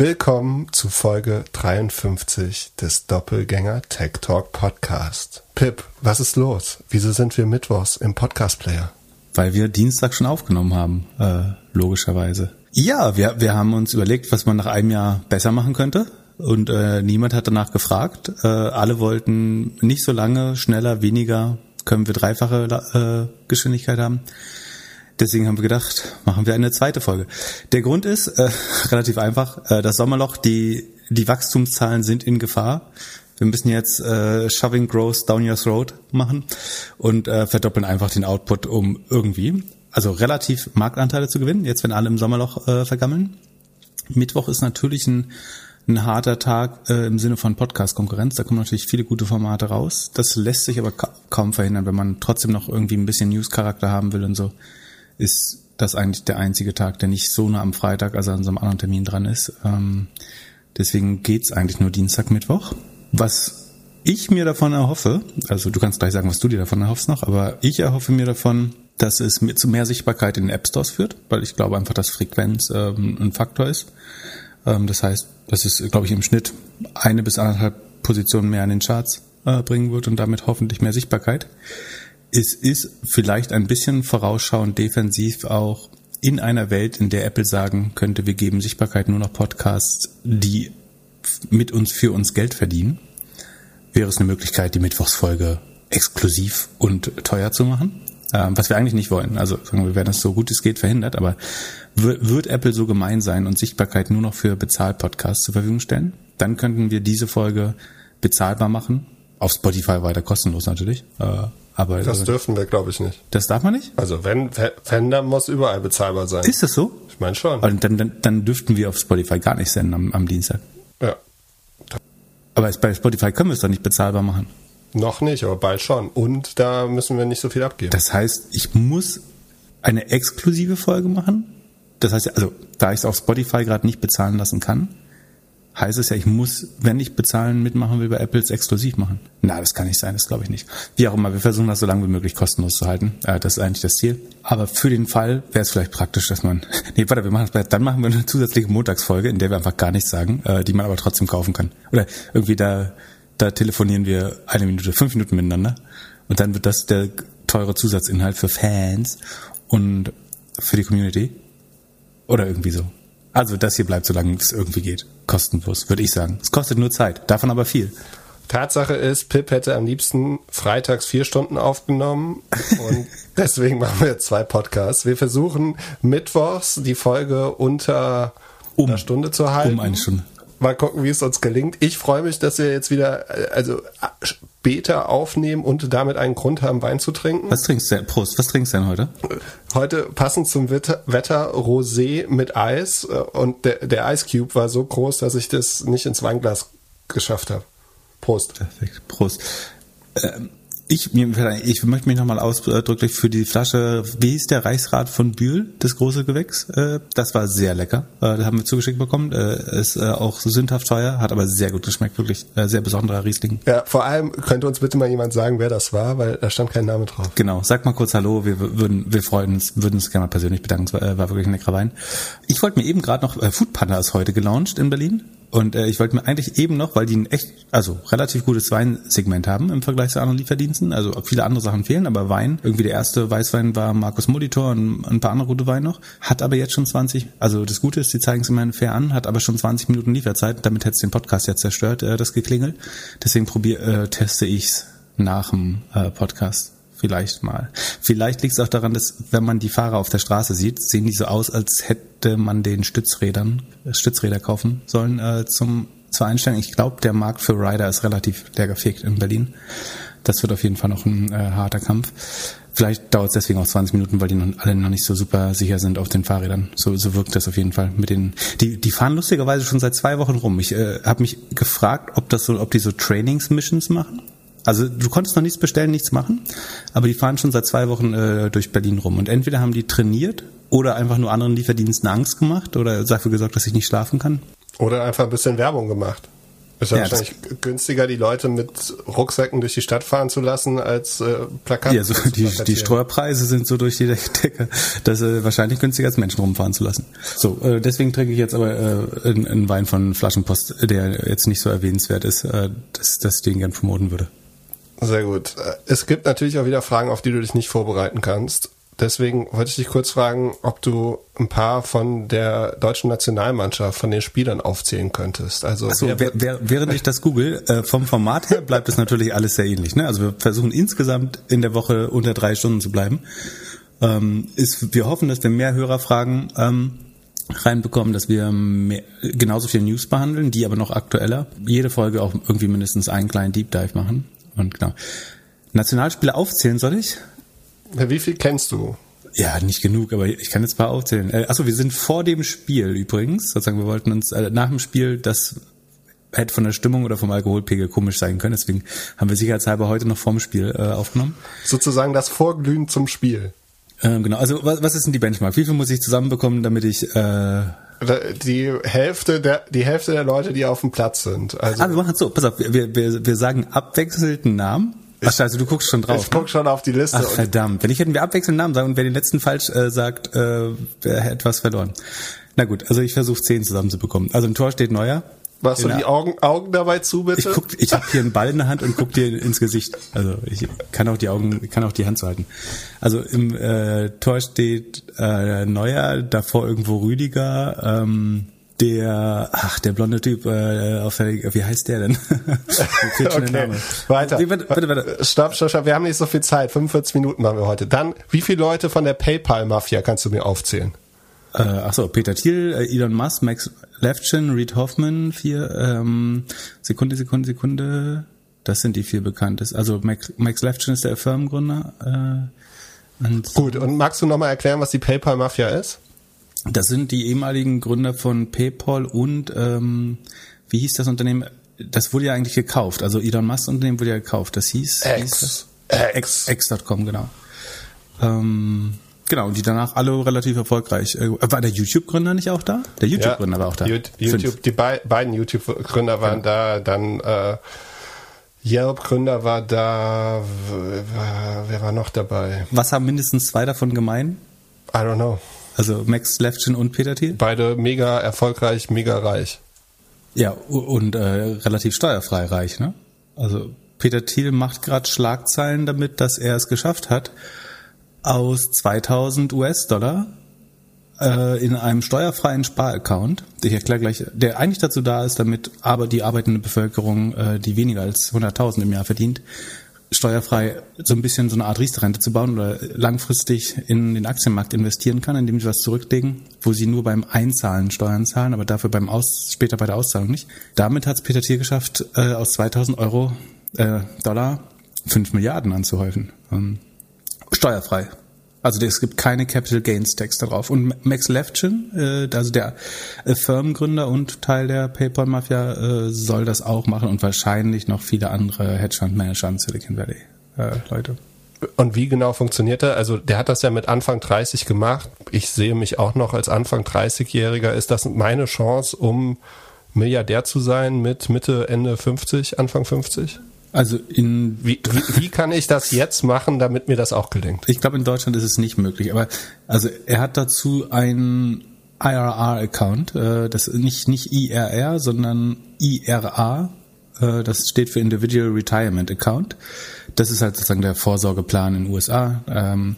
Willkommen zu Folge 53 des Doppelgänger Tech Talk Podcast. Pip, was ist los? Wieso sind wir mittwochs im Podcast Player? Weil wir Dienstag schon aufgenommen haben, äh, logischerweise. Ja, wir, wir haben uns überlegt, was man nach einem Jahr besser machen könnte. Und äh, niemand hat danach gefragt. Äh, alle wollten nicht so lange, schneller, weniger, können wir dreifache äh, Geschwindigkeit haben. Deswegen haben wir gedacht, machen wir eine zweite Folge. Der Grund ist äh, relativ einfach. Äh, das Sommerloch, die, die Wachstumszahlen sind in Gefahr. Wir müssen jetzt äh, Shoving Growth Down Your Throat machen und äh, verdoppeln einfach den Output um irgendwie. Also relativ Marktanteile zu gewinnen, jetzt wenn alle im Sommerloch äh, vergammeln. Mittwoch ist natürlich ein, ein harter Tag äh, im Sinne von Podcast-Konkurrenz. Da kommen natürlich viele gute Formate raus. Das lässt sich aber ka kaum verhindern, wenn man trotzdem noch irgendwie ein bisschen News-Charakter haben will und so ist das eigentlich der einzige Tag, der nicht so nah am Freitag, also an so einem anderen Termin dran ist. Ähm, deswegen geht's eigentlich nur Dienstag, Mittwoch. Was ich mir davon erhoffe, also du kannst gleich sagen, was du dir davon erhoffst noch, aber ich erhoffe mir davon, dass es zu mehr Sichtbarkeit in den App Stores führt, weil ich glaube einfach, dass Frequenz ähm, ein Faktor ist. Ähm, das heißt, dass es, glaube ich, im Schnitt eine bis anderthalb Positionen mehr an den Charts äh, bringen wird und damit hoffentlich mehr Sichtbarkeit es ist vielleicht ein bisschen vorausschauend defensiv auch in einer Welt, in der Apple sagen könnte, wir geben Sichtbarkeit nur noch Podcasts, die mit uns für uns Geld verdienen, wäre es eine Möglichkeit, die Mittwochsfolge exklusiv und teuer zu machen. Ähm, was wir eigentlich nicht wollen. Also wir werden es so gut es geht verhindert, aber wird Apple so gemein sein und Sichtbarkeit nur noch für Bezahlpodcasts zur Verfügung stellen? Dann könnten wir diese Folge bezahlbar machen. Auf Spotify weiter kostenlos natürlich. Äh, aber das dürfen wir, glaube ich, nicht. Das darf man nicht? Also wenn, wenn, dann muss überall bezahlbar sein. Ist das so? Ich meine schon. Und dann, dann, dann dürften wir auf Spotify gar nicht senden am, am Dienstag. Ja. Aber bei Spotify können wir es doch nicht bezahlbar machen. Noch nicht, aber bald schon. Und da müssen wir nicht so viel abgeben. Das heißt, ich muss eine exklusive Folge machen. Das heißt, also da ich es auf Spotify gerade nicht bezahlen lassen kann, heißt es ja, ich muss, wenn ich bezahlen mitmachen will, bei Apples exklusiv machen. Na, das kann nicht sein, das glaube ich nicht. Wie auch immer, wir versuchen das so lange wie möglich kostenlos zu halten. Äh, das ist eigentlich das Ziel. Aber für den Fall wäre es vielleicht praktisch, dass man, nee, warte, wir machen es, dann machen wir eine zusätzliche Montagsfolge, in der wir einfach gar nichts sagen, äh, die man aber trotzdem kaufen kann. Oder irgendwie da, da telefonieren wir eine Minute, fünf Minuten miteinander. Und dann wird das der teure Zusatzinhalt für Fans und für die Community. Oder irgendwie so. Also das hier bleibt, solange es irgendwie geht. Kostenlos, würde ich sagen. Es kostet nur Zeit, davon aber viel. Tatsache ist, Pip hätte am liebsten freitags vier Stunden aufgenommen und deswegen machen wir zwei Podcasts. Wir versuchen mittwochs die Folge unter um, einer Stunde zu halten. Um eine Stunde. Mal gucken, wie es uns gelingt. Ich freue mich, dass wir jetzt wieder also später aufnehmen und damit einen Grund haben, Wein zu trinken. Was trinkst du denn? Prost, was trinkst du denn heute? Heute passend zum Wetter, Wetter Rosé mit Eis und der, der Ice Cube war so groß, dass ich das nicht ins Weinglas geschafft habe. Prost. Perfekt, Prost. Ähm, ich, ich möchte mich nochmal ausdrücklich für die Flasche, wie hieß der Reichsrat von Bühl, das große Gewächs? Äh, das war sehr lecker. Äh, das haben wir zugeschickt bekommen. Äh, ist auch sündhaft teuer, hat aber sehr gut geschmeckt, wirklich sehr besonderer Riesling. Ja, vor allem könnte uns bitte mal jemand sagen, wer das war, weil da stand kein Name drauf. Genau, sag mal kurz Hallo, wir würden, wir freuen uns, würden uns gerne mal persönlich bedanken. Es war, war wirklich ein leckerer Wein. Ich wollte mir eben gerade noch, Food Panda ist heute gelauncht in Berlin. Und äh, ich wollte mir eigentlich eben noch, weil die ein echt, also relativ gutes Weinsegment haben im Vergleich zu anderen Lieferdiensten. Also viele andere Sachen fehlen, aber Wein, irgendwie der erste Weißwein war Markus Molitor und ein paar andere gute Weine noch. Hat aber jetzt schon 20, also das Gute ist, die zeigen es immerhin fair an, hat aber schon 20 Minuten Lieferzeit. Damit hätte es den Podcast ja zerstört, äh, das geklingelt. Deswegen probier, äh, teste ich's nach dem äh, Podcast. Vielleicht mal. Vielleicht liegt es auch daran, dass wenn man die Fahrer auf der Straße sieht, sehen die so aus, als hätte man den Stützrädern, Stützräder kaufen sollen äh, zum zur Einstellung. Ich glaube, der Markt für Rider ist relativ leer gefegt in Berlin. Das wird auf jeden Fall noch ein äh, harter Kampf. Vielleicht dauert es deswegen auch 20 Minuten, weil die noch, alle noch nicht so super sicher sind auf den Fahrrädern. So, so wirkt das auf jeden Fall mit den. Die, die fahren lustigerweise schon seit zwei Wochen rum. Ich äh, habe mich gefragt, ob das so, ob die so Trainingsmissions machen. Also du konntest noch nichts bestellen, nichts machen, aber die fahren schon seit zwei Wochen äh, durch Berlin rum. Und entweder haben die trainiert oder einfach nur anderen Lieferdiensten Angst gemacht oder dafür gesorgt, dass ich nicht schlafen kann. Oder einfach ein bisschen Werbung gemacht. Ist ja, ja wahrscheinlich günstiger, die Leute mit Rucksäcken durch die Stadt fahren zu lassen, als äh, Plakate. Ja, so die, die Steuerpreise sind so durch die Decke, dass äh, wahrscheinlich günstiger als Menschen rumfahren zu lassen. So, äh, deswegen trinke ich jetzt aber äh, einen Wein von Flaschenpost, der jetzt nicht so erwähnenswert ist, äh, dass, dass ich den gern promoten würde. Sehr gut. Es gibt natürlich auch wieder Fragen, auf die du dich nicht vorbereiten kannst. Deswegen wollte ich dich kurz fragen, ob du ein paar von der deutschen Nationalmannschaft, von den Spielern aufzählen könntest. Also so, während ich das google, äh, vom Format her bleibt es natürlich alles sehr ähnlich. Ne? Also wir versuchen insgesamt in der Woche unter drei Stunden zu bleiben. Ähm, ist, wir hoffen, dass wir mehr Hörerfragen ähm, reinbekommen, dass wir mehr, genauso viel News behandeln, die aber noch aktueller. Jede Folge auch irgendwie mindestens einen kleinen Deep Dive machen. Und genau. Nationalspieler aufzählen soll ich? Wie viel kennst du? Ja, nicht genug, aber ich kann jetzt ein paar aufzählen. Äh, achso, wir sind vor dem Spiel übrigens. Sozusagen, wir wollten uns äh, nach dem Spiel, das hätte von der Stimmung oder vom Alkoholpegel komisch sein können. Deswegen haben wir sicherheitshalber heute noch vorm Spiel äh, aufgenommen. Sozusagen das Vorglühen zum Spiel. Ähm, genau. Also was, was ist denn die Benchmark? Wie viel muss ich zusammenbekommen, damit ich äh, die Hälfte der die Hälfte der Leute, die auf dem Platz sind. Also ah, wir machen so. Pass auf, wir, wir, wir sagen abwechselnden Namen Ach scheiße, du guckst schon drauf. Ich guck ne? schon auf die Liste. Ach verdammt. Wenn ich hätten wir abwechselnd Namen sagen und wer den letzten falsch äh, sagt, äh, wer hätte etwas verloren. Na gut, also ich versuche zehn zusammenzubekommen. Also im Tor steht Neuer. Machst du die Augen, Augen dabei zu, bitte? Ich, guck, ich habe hier einen Ball in der Hand und guck dir ins Gesicht. Also ich kann auch die Augen, kann auch die Hand zu halten. Also im äh, Tor steht äh, Neuer, davor irgendwo Rüdiger, ähm, der, ach, der blonde Typ, äh, auf der, wie heißt der denn? okay. Weiter. Bitte, bitte, bitte. Stopp, stopp, stopp, wir haben nicht so viel Zeit. 45 Minuten haben wir heute. Dann, wie viele Leute von der PayPal-Mafia kannst du mir aufzählen? Äh, achso, Peter Thiel, äh, Elon Musk, Max Levchin, Reed Hoffman, vier, ähm, Sekunde, Sekunde, Sekunde. Das sind die vier bekanntes. Also Max, Max Levchin ist der Firmengründer. Äh, und Gut, und magst du nochmal erklären, was die PayPal-Mafia ist? Das sind die ehemaligen Gründer von PayPal und ähm, wie hieß das Unternehmen? Das wurde ja eigentlich gekauft. Also Elon Musk Unternehmen wurde ja gekauft. Das hieß X. X. X.com, genau. Ähm, genau, und die danach alle relativ erfolgreich. Äh, war der YouTube-Gründer nicht auch da? Der YouTube-Gründer ja, war auch da. YouTube, die be beiden YouTube-Gründer waren ja. da, dann äh, Yelp-Gründer war da, wer war noch dabei? Was haben mindestens zwei davon gemein? I don't know. Also Max Levchin und Peter Thiel? Beide mega erfolgreich, mega reich. Ja, und äh, relativ steuerfrei reich, ne? Also Peter Thiel macht gerade Schlagzeilen damit, dass er es geschafft hat, aus 2000 US-Dollar äh, in einem steuerfreien Sparaccount, ich erkläre gleich, der eigentlich dazu da ist, damit aber die arbeitende Bevölkerung, äh, die weniger als 100.000 im Jahr verdient, steuerfrei so ein bisschen so eine Art Riester-Rente zu bauen oder langfristig in den Aktienmarkt investieren kann, indem sie was zurücklegen, wo sie nur beim Einzahlen Steuern zahlen, aber dafür beim Aus, später bei der Auszahlung nicht. Damit hat es Peter Thiel geschafft, äh, aus 2000 Euro, äh, Dollar 5 Milliarden anzuhäufen. Ähm, steuerfrei. Also es gibt keine Capital Gains Tax darauf. Und Max Levchin, äh, also der äh, Firmengründer und Teil der PayPal Mafia, äh, soll das auch machen und wahrscheinlich noch viele andere Hedgefund Manager in Silicon Valley äh, Leute. Und wie genau funktioniert er? Also der hat das ja mit Anfang 30 gemacht. Ich sehe mich auch noch als Anfang 30-Jähriger. Ist das meine Chance, um Milliardär zu sein mit Mitte, Ende 50, Anfang 50? Also in wie, wie, wie kann ich das jetzt machen, damit mir das auch gelingt? Ich glaube, in Deutschland ist es nicht möglich. Aber also er hat dazu einen IRR-Account, äh, das nicht nicht IRR, sondern IRA. Äh, das steht für Individual Retirement Account. Das ist halt sozusagen der Vorsorgeplan in den USA. Ähm,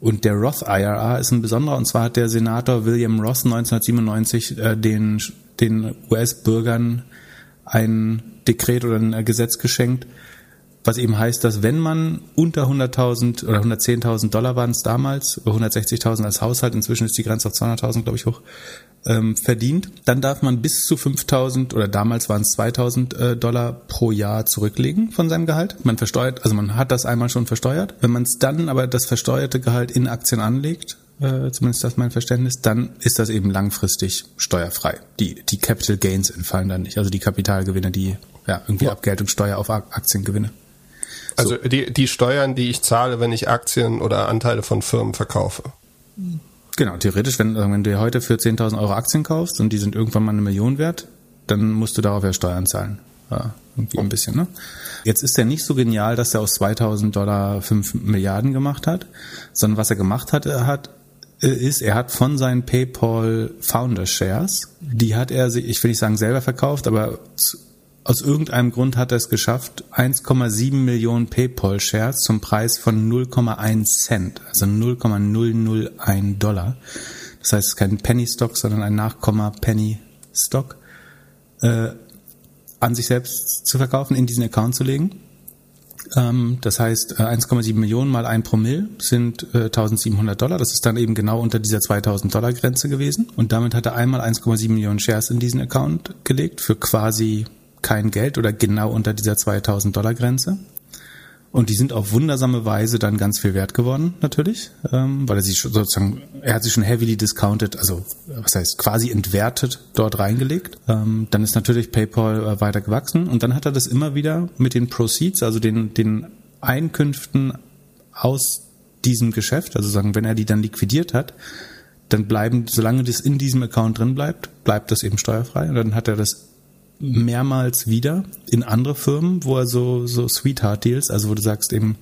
und der Roth IRA ist ein besonderer. Und zwar hat der Senator William Roth 1997 äh, den den US-Bürgern ein Dekret oder ein Gesetz geschenkt, was eben heißt, dass wenn man unter 100.000 oder 110.000 Dollar waren es damals, 160.000 als Haushalt, inzwischen ist die Grenze auf 200.000, glaube ich, hoch, ähm, verdient, dann darf man bis zu 5.000 oder damals waren es 2.000 äh, Dollar pro Jahr zurücklegen von seinem Gehalt. Man versteuert, also man hat das einmal schon versteuert. Wenn man es dann aber das versteuerte Gehalt in Aktien anlegt, äh, zumindest das mein Verständnis, dann ist das eben langfristig steuerfrei. Die, die Capital Gains entfallen dann nicht, also die Kapitalgewinne, die ja irgendwie Abgeltungssteuer auf Aktiengewinne. Also so. die, die Steuern, die ich zahle, wenn ich Aktien oder Anteile von Firmen verkaufe. Genau, theoretisch, wenn, wenn du heute für 10.000 Euro Aktien kaufst und die sind irgendwann mal eine Million wert, dann musst du darauf ja Steuern zahlen. Ja, irgendwie ein bisschen, ne? Jetzt ist er nicht so genial, dass er aus 2000 Dollar 5 Milliarden gemacht hat, sondern was er gemacht hat, er hat äh, ist, er hat von seinen PayPal Founder Shares, die hat er sich, ich will nicht sagen selber verkauft, aber aus irgendeinem Grund hat er es geschafft, 1,7 Millionen PayPal Shares zum Preis von 0,1 Cent, also 0,001 Dollar. Das heißt, kein Penny Stock, sondern ein Nachkomma Penny Stock, äh, an sich selbst zu verkaufen, in diesen Account zu legen. Ähm, das heißt, 1,7 äh, Millionen mal ein Promille sind 1700 äh, Dollar. Das ist dann eben genau unter dieser 2000 Dollar Grenze gewesen. Und damit hat er einmal 1,7 Millionen Shares in diesen Account gelegt für quasi kein Geld oder genau unter dieser 2000 Dollar Grenze. Und die sind auf wundersame Weise dann ganz viel wert geworden, natürlich, ähm, weil er sie sozusagen, er hat sie schon heavily discounted, also was heißt quasi entwertet dort reingelegt. Ähm, dann ist natürlich PayPal äh, weiter gewachsen und dann hat er das immer wieder mit den Proceeds, also den, den Einkünften aus diesem Geschäft, also sagen, wenn er die dann liquidiert hat, dann bleiben, solange das in diesem Account drin bleibt, bleibt das eben steuerfrei und dann hat er das mehrmals wieder in andere Firmen, wo er so, so Sweetheart-Deals, also wo du sagst eben,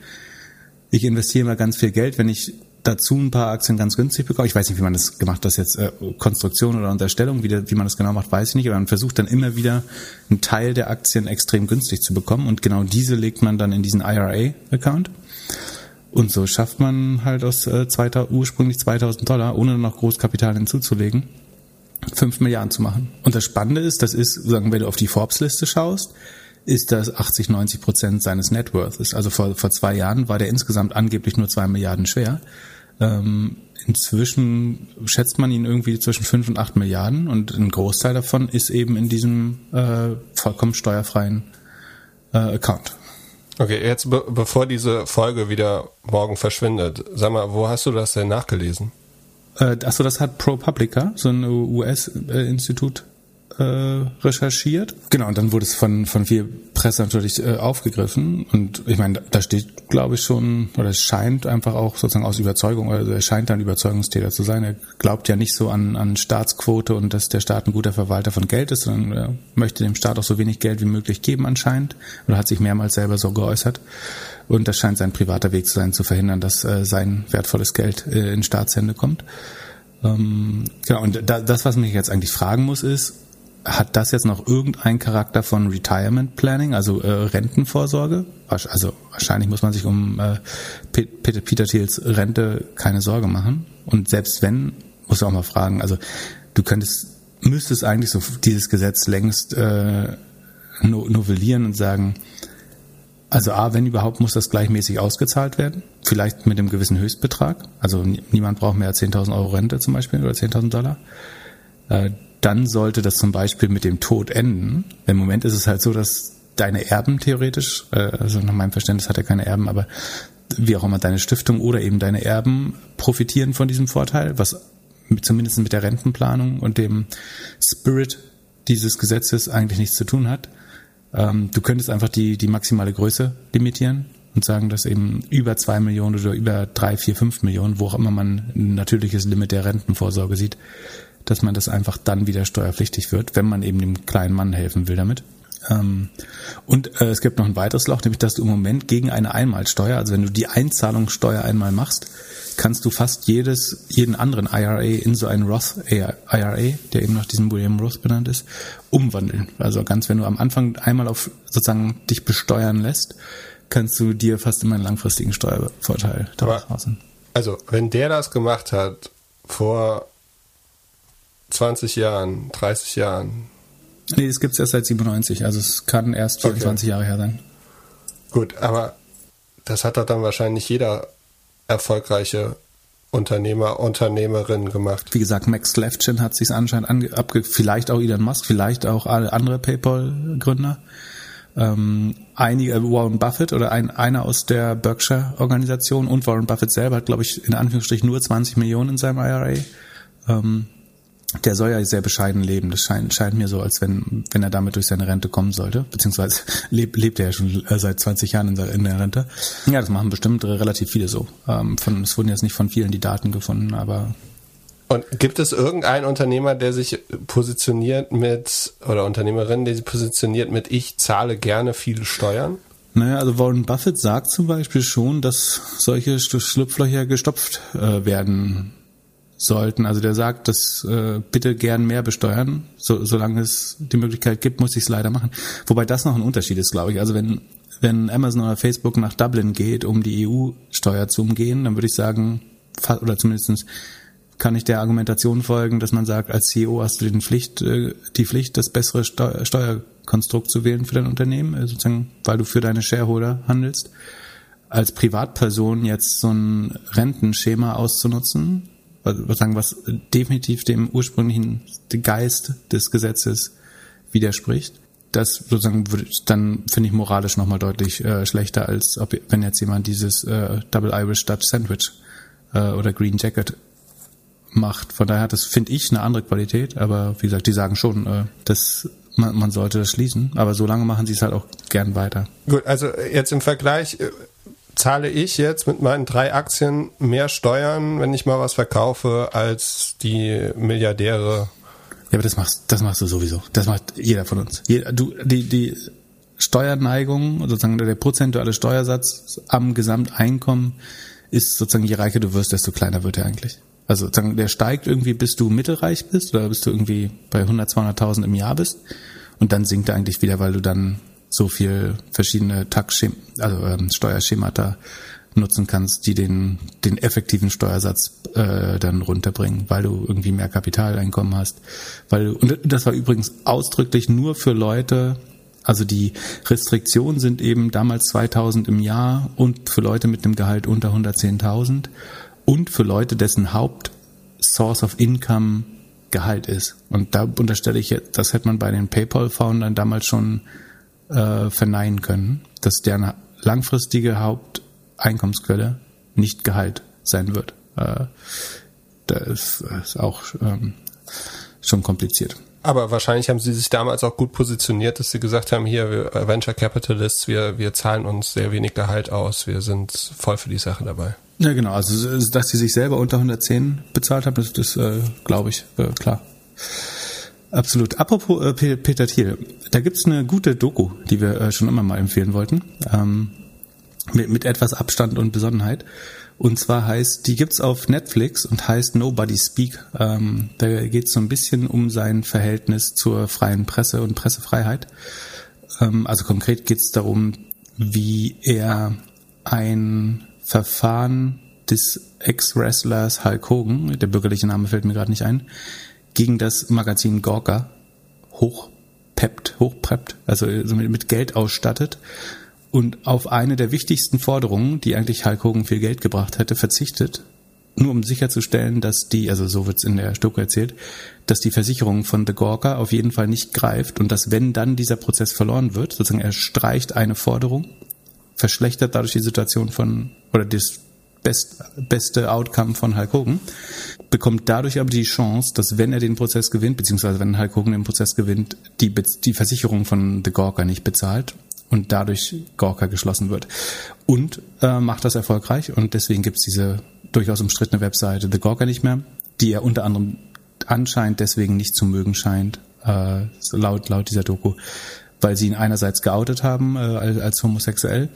ich investiere mal ganz viel Geld, wenn ich dazu ein paar Aktien ganz günstig bekomme. Ich weiß nicht, wie man das gemacht hat, das jetzt äh, Konstruktion oder Unterstellung, wie, der, wie man das genau macht, weiß ich nicht, aber man versucht dann immer wieder einen Teil der Aktien extrem günstig zu bekommen und genau diese legt man dann in diesen IRA-Account. Und so schafft man halt aus äh, 2000, ursprünglich 2000 Dollar, ohne noch Großkapital hinzuzulegen, 5 Milliarden zu machen. Und das Spannende ist, das ist, sagen, wenn du auf die Forbes-Liste schaust, ist das 80, 90 Prozent seines Networths. Also vor, vor zwei Jahren war der insgesamt angeblich nur 2 Milliarden schwer. Ähm, inzwischen schätzt man ihn irgendwie zwischen 5 und 8 Milliarden und ein Großteil davon ist eben in diesem äh, vollkommen steuerfreien äh, Account. Okay, jetzt be bevor diese Folge wieder morgen verschwindet, sag mal, wo hast du das denn nachgelesen? Äh, achso, das hat ProPublica, so ein US-Institut, äh, recherchiert. Genau, und dann wurde es von, von viel Presse natürlich äh, aufgegriffen. Und ich meine, da steht, glaube ich, schon, oder es scheint einfach auch sozusagen aus Überzeugung, also er scheint ein Überzeugungstäter zu sein. Er glaubt ja nicht so an, an Staatsquote und dass der Staat ein guter Verwalter von Geld ist, sondern er möchte dem Staat auch so wenig Geld wie möglich geben anscheinend. Oder hat sich mehrmals selber so geäußert. Und das scheint sein privater Weg zu sein, zu verhindern, dass äh, sein wertvolles Geld äh, in Staatshände kommt. Ähm, genau, und da, das, was mich jetzt eigentlich fragen muss, ist, hat das jetzt noch irgendeinen Charakter von Retirement Planning, also äh, Rentenvorsorge? Also wahrscheinlich muss man sich um äh, Peter, Peter Thiels Rente keine Sorge machen. Und selbst wenn, muss man auch mal fragen, also du könntest, müsstest eigentlich so dieses Gesetz längst äh, novellieren und sagen, also A, wenn überhaupt, muss das gleichmäßig ausgezahlt werden. Vielleicht mit einem gewissen Höchstbetrag. Also niemand braucht mehr als 10.000 Euro Rente zum Beispiel oder 10.000 Dollar. Dann sollte das zum Beispiel mit dem Tod enden. Im Moment ist es halt so, dass deine Erben theoretisch, äh, also nach meinem Verständnis hat er keine Erben, aber wie auch immer deine Stiftung oder eben deine Erben profitieren von diesem Vorteil, was zumindest mit der Rentenplanung und dem Spirit dieses Gesetzes eigentlich nichts zu tun hat. Ähm, du könntest einfach die, die maximale Größe limitieren und sagen, dass eben über zwei Millionen oder über drei, vier, fünf Millionen, wo auch immer man ein natürliches Limit der Rentenvorsorge sieht, dass man das einfach dann wieder steuerpflichtig wird, wenn man eben dem kleinen Mann helfen will damit. Ähm, und äh, es gibt noch ein weiteres Loch, nämlich dass du im Moment gegen eine Einmalsteuer, also wenn du die Einzahlungssteuer einmal machst, kannst du fast jedes, jeden anderen IRA in so einen Roth IRA, der eben nach diesem William Roth benannt ist, umwandeln. Also ganz, wenn du am Anfang einmal auf sozusagen dich besteuern lässt, kannst du dir fast immer einen langfristigen Steuervorteil daraus rausnehmen. Also, wenn der das gemacht hat vor 20 Jahren, 30 Jahren. Nee, das gibt's erst seit 97, also es kann erst 24 okay. Jahre her sein. Gut, aber das hat dann wahrscheinlich jeder erfolgreiche Unternehmer, Unternehmerin gemacht. Wie gesagt, Max Levchin hat sich anscheinend ange abge vielleicht auch Elon Musk, vielleicht auch alle andere PayPal-Gründer. Ähm, einige, äh, Warren Buffett oder ein, einer aus der Berkshire-Organisation und Warren Buffett selber hat, glaube ich, in Anführungsstrichen nur 20 Millionen in seinem IRA. Ähm, der soll ja sehr bescheiden leben. Das scheint, scheint mir so, als wenn, wenn er damit durch seine Rente kommen sollte. Beziehungsweise lebt, lebt er ja schon äh, seit 20 Jahren in der, Rente. Ja, das machen bestimmt relativ viele so. Ähm, von, es wurden jetzt nicht von vielen die Daten gefunden, aber Und gibt es irgendeinen Unternehmer, der sich positioniert mit, oder Unternehmerin, der sich positioniert mit, ich zahle gerne viele Steuern? Naja, also Warren Buffett sagt zum Beispiel schon, dass solche Schlupflöcher gestopft äh, werden sollten. Also der sagt, dass äh, bitte gern mehr besteuern, so, solange es die Möglichkeit gibt, muss ich es leider machen. Wobei das noch ein Unterschied ist, glaube ich. Also wenn wenn Amazon oder Facebook nach Dublin geht, um die EU-Steuer zu umgehen, dann würde ich sagen, oder zumindestens kann ich der Argumentation folgen, dass man sagt, als CEO hast du die Pflicht, äh, die Pflicht, das bessere Steuerkonstrukt zu wählen für dein Unternehmen, äh, sozusagen, weil du für deine Shareholder handelst. Als Privatperson jetzt so ein Rentenschema auszunutzen, was sagen, was definitiv dem ursprünglichen Geist des Gesetzes widerspricht. Das sozusagen würde dann finde ich moralisch nochmal deutlich äh, schlechter als ob wenn jetzt jemand dieses äh, Double Irish Dutch Sandwich äh, oder Green Jacket macht. Von daher hat das, finde ich, eine andere Qualität. Aber wie gesagt, die sagen schon, äh, dass man, man sollte das schließen. Aber so lange machen sie es halt auch gern weiter. Gut, also jetzt im Vergleich äh, zahle ich jetzt mit meinen drei Aktien mehr Steuern, wenn ich mal was verkaufe, als die Milliardäre. Ja, aber das machst, das machst du sowieso. Das macht jeder von uns. Jeder, du, die, die Steuerneigung, sozusagen der prozentuale Steuersatz am Gesamteinkommen ist sozusagen, je reicher du wirst, desto kleiner wird er eigentlich. Also sozusagen, der steigt irgendwie, bis du mittelreich bist oder bis du irgendwie bei 100, 200.000 im Jahr bist. Und dann sinkt er eigentlich wieder, weil du dann so viel verschiedene Tax also ähm, Steuerschemata nutzen kannst, die den, den effektiven Steuersatz äh, dann runterbringen, weil du irgendwie mehr Kapitaleinkommen hast. Weil du, und das war übrigens ausdrücklich nur für Leute, also die Restriktionen sind eben damals 2000 im Jahr und für Leute mit einem Gehalt unter 110.000 und für Leute, dessen Hauptsource of Income Gehalt ist. Und da unterstelle ich, das hätte man bei den PayPal-Foundern damals schon äh, verneinen können, dass deren langfristige Haupteinkommensquelle nicht Gehalt sein wird. Äh, das ist auch ähm, schon kompliziert. Aber wahrscheinlich haben sie sich damals auch gut positioniert, dass sie gesagt haben, hier, wir Venture Capitalists, wir, wir zahlen uns sehr wenig Gehalt aus, wir sind voll für die Sache dabei. Ja, genau. Also, dass sie sich selber unter 110 bezahlt haben, das, das äh, glaube ich, äh, klar. Absolut. Apropos äh, Peter Thiel, da gibt's eine gute Doku, die wir äh, schon immer mal empfehlen wollten, ähm, mit, mit etwas Abstand und Besonnenheit. Und zwar heißt, die gibt's auf Netflix und heißt Nobody Speak. Ähm, da geht's so ein bisschen um sein Verhältnis zur freien Presse und Pressefreiheit. Ähm, also konkret geht's darum, wie er ein Verfahren des Ex-Wrestlers Hulk Hogan, der bürgerliche Name fällt mir gerade nicht ein, gegen das Magazin Gorka hochpeppt, hochpreppt, also mit Geld ausstattet und auf eine der wichtigsten Forderungen, die eigentlich Hulk Hogan viel Geld gebracht hätte, verzichtet, nur um sicherzustellen, dass die, also so wird's in der Stücke erzählt, dass die Versicherung von The Gorka auf jeden Fall nicht greift und dass wenn dann dieser Prozess verloren wird, sozusagen er streicht eine Forderung verschlechtert dadurch die Situation von, oder das best, beste Outcome von Hulk Hogan, bekommt dadurch aber die Chance, dass wenn er den Prozess gewinnt, beziehungsweise wenn Hulk Hogan den Prozess gewinnt, die, die Versicherung von The Gorka nicht bezahlt und dadurch Gorka geschlossen wird. Und äh, macht das erfolgreich und deswegen gibt's diese durchaus umstrittene Webseite The Gorka nicht mehr, die er unter anderem anscheinend deswegen nicht zu mögen scheint, äh, laut, laut dieser Doku, weil sie ihn einerseits geoutet haben äh, als homosexuell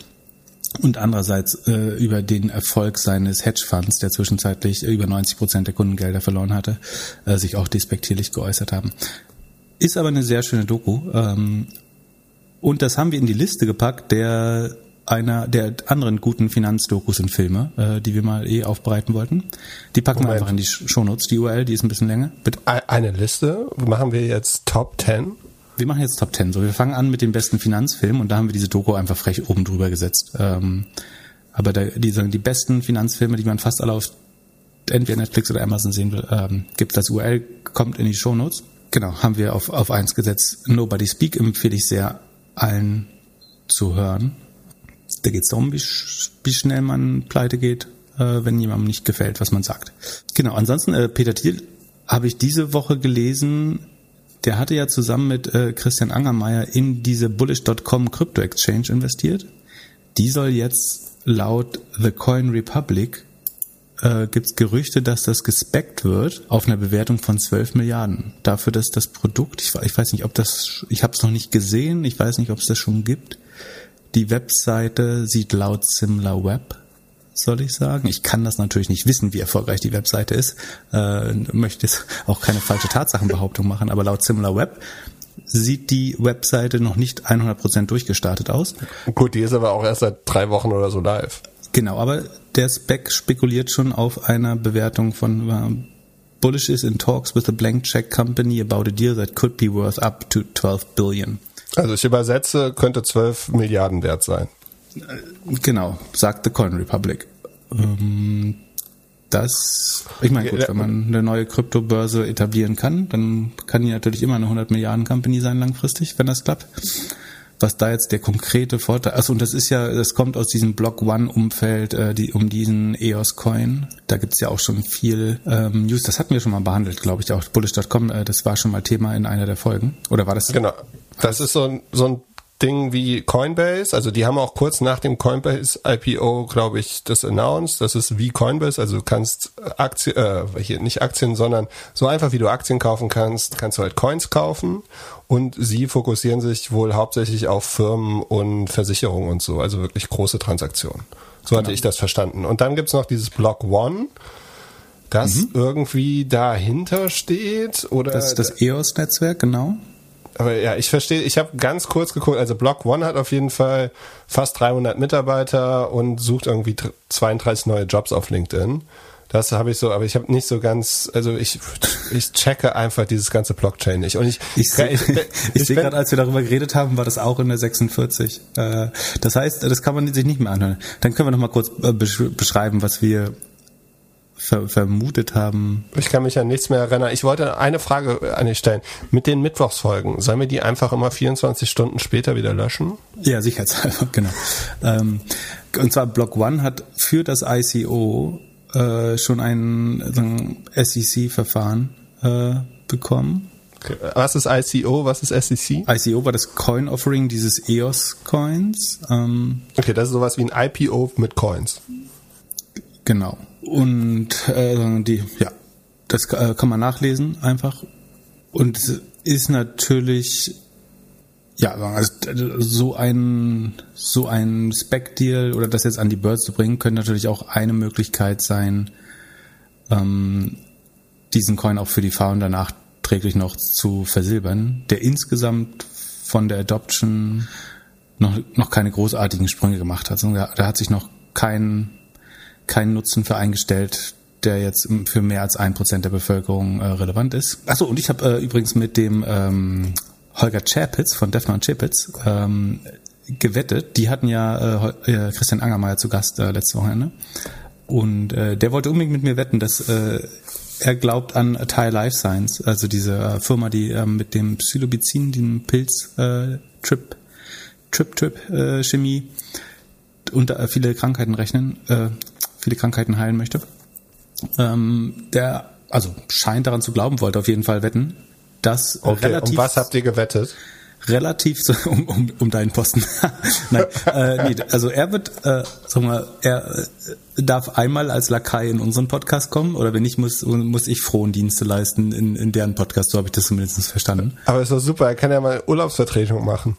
und andererseits äh, über den Erfolg seines Hedgefonds, der zwischenzeitlich über 90 Prozent der Kundengelder verloren hatte, äh, sich auch despektierlich geäußert haben. Ist aber eine sehr schöne Doku. Ähm, und das haben wir in die Liste gepackt der einer der anderen guten Finanzdokus und Filme, äh, die wir mal eh aufbereiten wollten. Die packen Moment. wir einfach in die Shownotes. Die URL, die ist ein bisschen länger. Bitte. Eine Liste? Machen wir jetzt Top 10? Wir machen jetzt Top Ten. So, wir fangen an mit den besten Finanzfilmen und da haben wir diese Doku einfach frech oben drüber gesetzt. Ähm, aber da, die, sagen, die besten Finanzfilme, die man fast alle auf entweder Netflix oder Amazon sehen will, ähm, gibt das URL, kommt in die Show Notes. Genau, haben wir auf, auf eins gesetzt. Nobody Speak empfehle ich sehr allen zu hören. Da geht es darum, wie, wie schnell man pleite geht, äh, wenn jemandem nicht gefällt, was man sagt. Genau, ansonsten, äh, Peter Thiel habe ich diese Woche gelesen, der hatte ja zusammen mit äh, Christian Angermeier in diese Bullish.com Crypto Exchange investiert. Die soll jetzt laut The Coin Republic äh, gibt es Gerüchte, dass das gespeckt wird auf einer Bewertung von 12 Milliarden. Dafür, dass das Produkt, ich, ich weiß nicht, ob das, ich habe es noch nicht gesehen, ich weiß nicht, ob es das schon gibt. Die Webseite sieht laut SimilarWeb soll ich sagen. Ich kann das natürlich nicht wissen, wie erfolgreich die Webseite ist. Äh, möchte jetzt auch keine falsche Tatsachenbehauptung machen, aber laut SimilarWeb sieht die Webseite noch nicht 100% durchgestartet aus. Gut, die ist aber auch erst seit drei Wochen oder so live. Genau, aber der Spec spekuliert schon auf einer Bewertung von uh, Bullish is in talks with a blank check company about a deal that could be worth up to 12 billion. Also ich übersetze, könnte 12 Milliarden wert sein. Genau, sagt The Coin Republic. Ähm, das, ich meine, gut, wenn man eine neue Kryptobörse etablieren kann, dann kann die natürlich immer eine 100 Milliarden Company sein langfristig, wenn das klappt. Was da jetzt der konkrete Vorteil, also und das ist ja, das kommt aus diesem Block One Umfeld, äh, die, um diesen EOS Coin. Da gibt's ja auch schon viel ähm, News. Das hatten wir schon mal behandelt, glaube ich, auch bullish.com. Äh, das war schon mal Thema in einer der Folgen. Oder war das? Genau. Das ist so ein, so ein Ding wie Coinbase, also die haben auch kurz nach dem Coinbase IPO, glaube ich, das announced. Das ist wie Coinbase, also du kannst Aktien, äh, hier nicht Aktien, sondern so einfach wie du Aktien kaufen kannst, kannst du halt Coins kaufen. Und sie fokussieren sich wohl hauptsächlich auf Firmen und Versicherungen und so, also wirklich große Transaktionen. So genau. hatte ich das verstanden. Und dann gibt's noch dieses Block One, das mhm. irgendwie dahinter steht oder das ist das EOS-Netzwerk, genau. Aber ja, ich verstehe, ich habe ganz kurz geguckt, also Block One hat auf jeden Fall fast 300 Mitarbeiter und sucht irgendwie 32 neue Jobs auf LinkedIn. Das habe ich so, aber ich habe nicht so ganz, also ich ich checke einfach dieses ganze Blockchain nicht. Und ich ich sehe ich, ich, ich seh gerade, als wir darüber geredet haben, war das auch in der 46. Äh, das heißt, das kann man sich nicht mehr anhören. Dann können wir noch mal kurz äh, beschreiben, was wir ver vermutet haben. Ich kann mich an nichts mehr erinnern. Ich wollte eine Frage an dich stellen. Mit den Mittwochsfolgen, sollen wir die einfach immer 24 Stunden später wieder löschen? Ja, sicherheitshalber, genau. Ähm, und zwar Block One hat für das ICO äh, schon ein, ein SEC-Verfahren äh, bekommen. Okay. Was ist ICO? Was ist SEC? ICO war das Coin Offering dieses EOS Coins. Ähm, okay, das ist sowas wie ein IPO mit Coins. Genau. Und äh, die, ja, das äh, kann man nachlesen einfach. Und es ist natürlich ja, also so ein so ein Spec-Deal oder das jetzt an die Birds zu bringen, könnte natürlich auch eine Möglichkeit sein, ähm, diesen Coin auch für die Founder nachträglich noch zu versilbern, der insgesamt von der Adoption noch noch keine großartigen Sprünge gemacht hat. Da hat sich noch kein keinen Nutzen für eingestellt, der jetzt für mehr als ein Prozent der Bevölkerung äh, relevant ist. Achso, und ich habe äh, übrigens mit dem ähm, Holger Chapitz von Defner Chapitz ähm, gewettet. Die hatten ja äh, äh, Christian Angermeier zu Gast äh, letzte Wochenende. Und äh, der wollte unbedingt mit mir wetten, dass äh, er glaubt an Thai Life Science, also diese äh, Firma, die äh, mit dem Psilobizin, dem Pilz äh, Trip Trip Trip äh, Chemie und äh, viele Krankheiten rechnen, äh, viele Krankheiten heilen möchte. Ähm, der also scheint daran zu glauben, wollte auf jeden Fall wetten, dass okay, relativ. Um was habt ihr gewettet? Relativ so, um, um, um deinen Posten. Nein, äh, nee, also er wird, äh, sag mal, er äh, darf einmal als Lakai in unseren Podcast kommen oder wenn nicht, muss, muss ich frohen Dienste leisten in, in deren Podcast, so habe ich das zumindest verstanden. Aber ist doch super, er kann ja mal Urlaubsvertretung machen.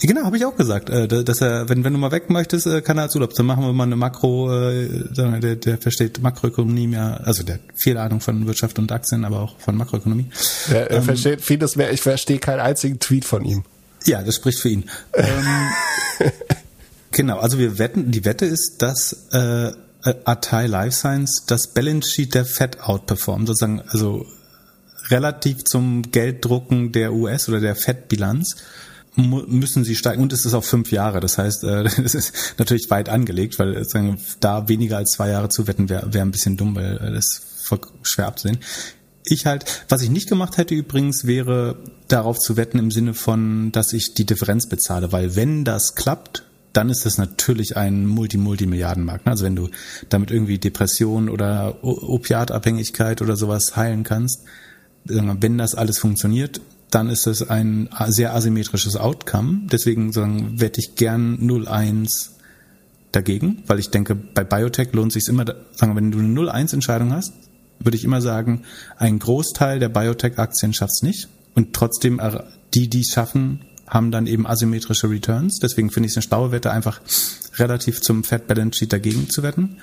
Genau, habe ich auch gesagt, äh, dass er, wenn, wenn du mal weg möchtest, äh, kann er als Urlaub. Dann machen wir mal eine Makro, äh, der, der versteht Makroökonomie mehr, also der hat viel Ahnung von Wirtschaft und Aktien, aber auch von Makroökonomie. Ja, er ähm, versteht vieles mehr. Ich verstehe keinen einzigen Tweet von ihm. Ja, das spricht für ihn. ähm, genau, also wir wetten, die Wette ist, dass äh, Atai Life Science das Balance Sheet der Fed outperformt, sozusagen, also relativ zum Gelddrucken der US oder der Fed-Bilanz müssen sie steigen und es ist auf fünf Jahre. Das heißt, äh, das ist natürlich weit angelegt, weil sagen, da weniger als zwei Jahre zu wetten wäre wär ein bisschen dumm, weil äh, das voll schwer abzusehen. Ich halt, was ich nicht gemacht hätte übrigens, wäre darauf zu wetten im Sinne von, dass ich die Differenz bezahle, weil wenn das klappt, dann ist das natürlich ein Multi-Multi-Milliardenmarkt. Also wenn du damit irgendwie Depression oder Opiatabhängigkeit oder sowas heilen kannst, wenn das alles funktioniert, dann ist es ein sehr asymmetrisches Outcome. Deswegen sagen, wette ich gern 0-1 dagegen, weil ich denke, bei Biotech lohnt sich immer, sagen wir, wenn du eine 0-1-Entscheidung hast, würde ich immer sagen, ein Großteil der Biotech-Aktien schafft's nicht und trotzdem die, die es schaffen, haben dann eben asymmetrische Returns. Deswegen finde ich es eine schlaue Wette, einfach relativ zum Fat Balance Sheet dagegen zu wetten.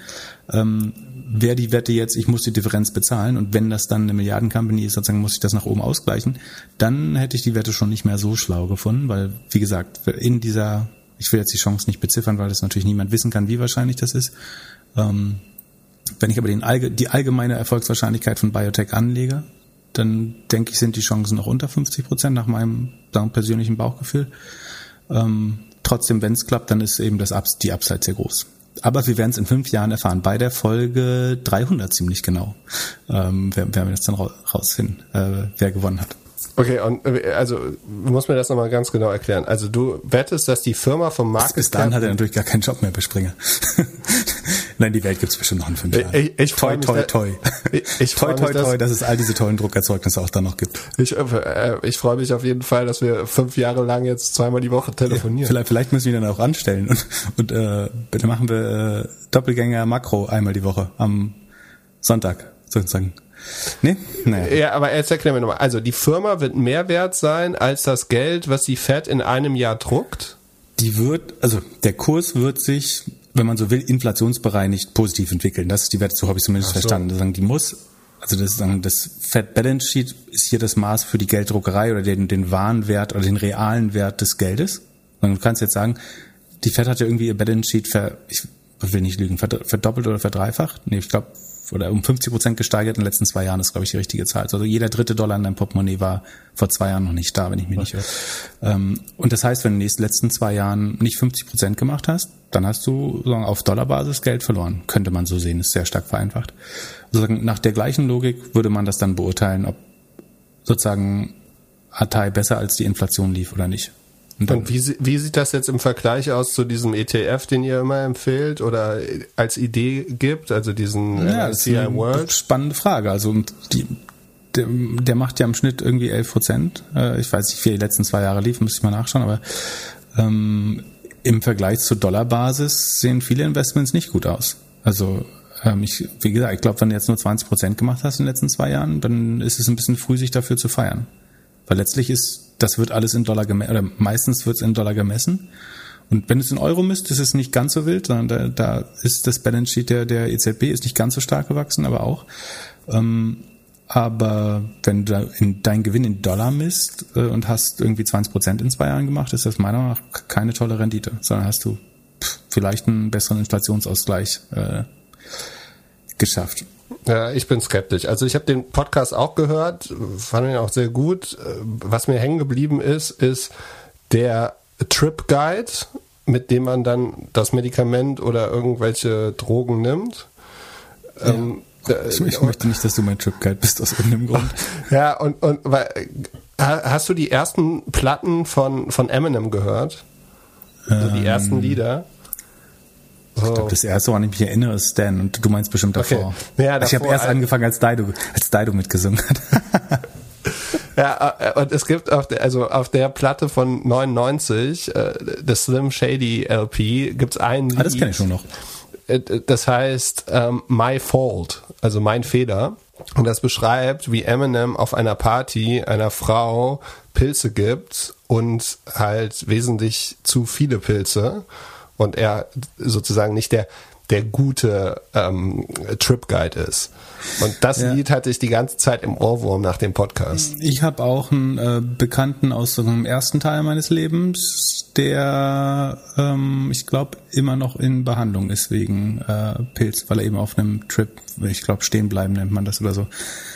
Ähm, wer die Wette jetzt, ich muss die Differenz bezahlen und wenn das dann eine Milliardencompany ist, sozusagen muss ich das nach oben ausgleichen, dann hätte ich die Wette schon nicht mehr so schlau gefunden, weil, wie gesagt, in dieser, ich will jetzt die Chance nicht beziffern, weil das natürlich niemand wissen kann, wie wahrscheinlich das ist. Ähm, wenn ich aber den, die allgemeine Erfolgswahrscheinlichkeit von Biotech anlege, dann denke ich, sind die Chancen noch unter 50 Prozent nach meinem persönlichen Bauchgefühl. Ähm, trotzdem, wenn es klappt, dann ist eben das Ups, die Upside sehr groß. Aber wir werden es in fünf Jahren erfahren, bei der Folge 300 ziemlich genau, ähm, werden wir das dann rausfinden, äh, wer gewonnen hat. Okay, und äh, also muss mir das nochmal ganz genau erklären. Also du wettest, dass die Firma vom Markt. Bis dahin hat er natürlich gar keinen Job mehr bespringer. Nein, die Welt gibt's bestimmt noch in fünf Jahren. Ich, ich toi, toi, toi. Ich, ich toi, toi, mich, toi, dass es all diese tollen Druckerzeugnisse auch dann noch gibt. Ich, äh, ich freue mich auf jeden Fall, dass wir fünf Jahre lang jetzt zweimal die Woche telefonieren. Ja, vielleicht, vielleicht müssen wir dann auch anstellen und, und äh, bitte machen wir äh, Doppelgänger Makro einmal die Woche am Sonntag sozusagen. Nee? Naja. Ja, aber jetzt erklär mir nochmal. Also die Firma wird mehr wert sein als das Geld, was die Fed in einem Jahr druckt? Die wird, also der Kurs wird sich wenn man so will, inflationsbereinigt positiv entwickeln. Das ist die Werte, so habe ich zumindest so. verstanden. Die muss, also das, das Fed Balance Sheet ist hier das Maß für die Gelddruckerei oder den, den wahren Wert oder den realen Wert des Geldes. Und du kannst jetzt sagen, die Fed hat ja irgendwie ihr Balance Sheet ver, ich will nicht lügen, verdoppelt oder verdreifacht. Nee, ich glaube, oder um 50 Prozent gesteigert in den letzten zwei Jahren, ist, glaube ich, die richtige Zahl. Also jeder dritte Dollar in deinem Portemonnaie war vor zwei Jahren noch nicht da, wenn ich mich nicht irre. Ähm, und das heißt, wenn du in den letzten zwei Jahren nicht 50 Prozent gemacht hast, dann hast du sagen, auf Dollarbasis Geld verloren. Könnte man so sehen, ist sehr stark vereinfacht. Sozusagen nach der gleichen Logik würde man das dann beurteilen, ob sozusagen Partei besser als die Inflation lief oder nicht. Und, und wie, wie sieht das jetzt im Vergleich aus zu diesem ETF, den ihr immer empfehlt oder als Idee gibt, also diesen ja, äh, CI World? Spannende Frage. Also die, der, der macht ja im Schnitt irgendwie 11 Prozent. Äh, ich weiß nicht, wie die letzten zwei Jahre liefen, müsste ich mal nachschauen, aber ähm, im Vergleich zur Dollarbasis sehen viele Investments nicht gut aus. Also ähm, ich, wie gesagt, ich glaube, wenn du jetzt nur 20 Prozent gemacht hast in den letzten zwei Jahren, dann ist es ein bisschen früh, sich dafür zu feiern. Weil letztlich ist, das wird alles in Dollar gemessen, oder meistens wird es in Dollar gemessen. Und wenn es in Euro misst, ist es nicht ganz so wild, sondern da, da ist das Balance Sheet der, der EZB ist nicht ganz so stark gewachsen, aber auch. Ähm, aber wenn du in, dein Gewinn in Dollar misst äh, und hast irgendwie 20 Prozent in zwei Jahren gemacht, ist das meiner Meinung nach keine tolle Rendite, sondern hast du pff, vielleicht einen besseren Inflationsausgleich äh, geschafft. Ja, ich bin skeptisch. Also ich habe den Podcast auch gehört, fand ihn auch sehr gut. Was mir hängen geblieben ist, ist der Trip Guide, mit dem man dann das Medikament oder irgendwelche Drogen nimmt. Ja. Ähm, ich, ich möchte nicht, dass du mein Trip Guide bist aus irgendeinem Grund. Ja, und, und weil, hast du die ersten Platten von, von Eminem gehört? Also die ersten ähm, Lieder? Ich glaube, das erste, woran ich mich erinnere, ist Stan und du meinst bestimmt davor. Okay. Ja, davor ich habe erst angefangen, als Dido, als Dido mitgesungen hat. ja, äh, und es gibt auf der, also auf der Platte von 99, äh, das Slim Shady LP, gibt's einen Lied. Ah, das kenne ich schon noch. Äh, das heißt ähm, My Fault, also mein Fehler. Und das beschreibt, wie Eminem auf einer Party einer Frau Pilze gibt und halt wesentlich zu viele Pilze und er sozusagen nicht der der gute ähm, Trip Guide ist. Und das ja. Lied hatte ich die ganze Zeit im Ohrwurm nach dem Podcast. Ich habe auch einen äh, Bekannten aus so einem ersten Teil meines Lebens, der, ähm, ich glaube, immer noch in Behandlung ist wegen äh, Pilz, weil er eben auf einem Trip, ich glaube, stehen bleiben nennt man das oder so.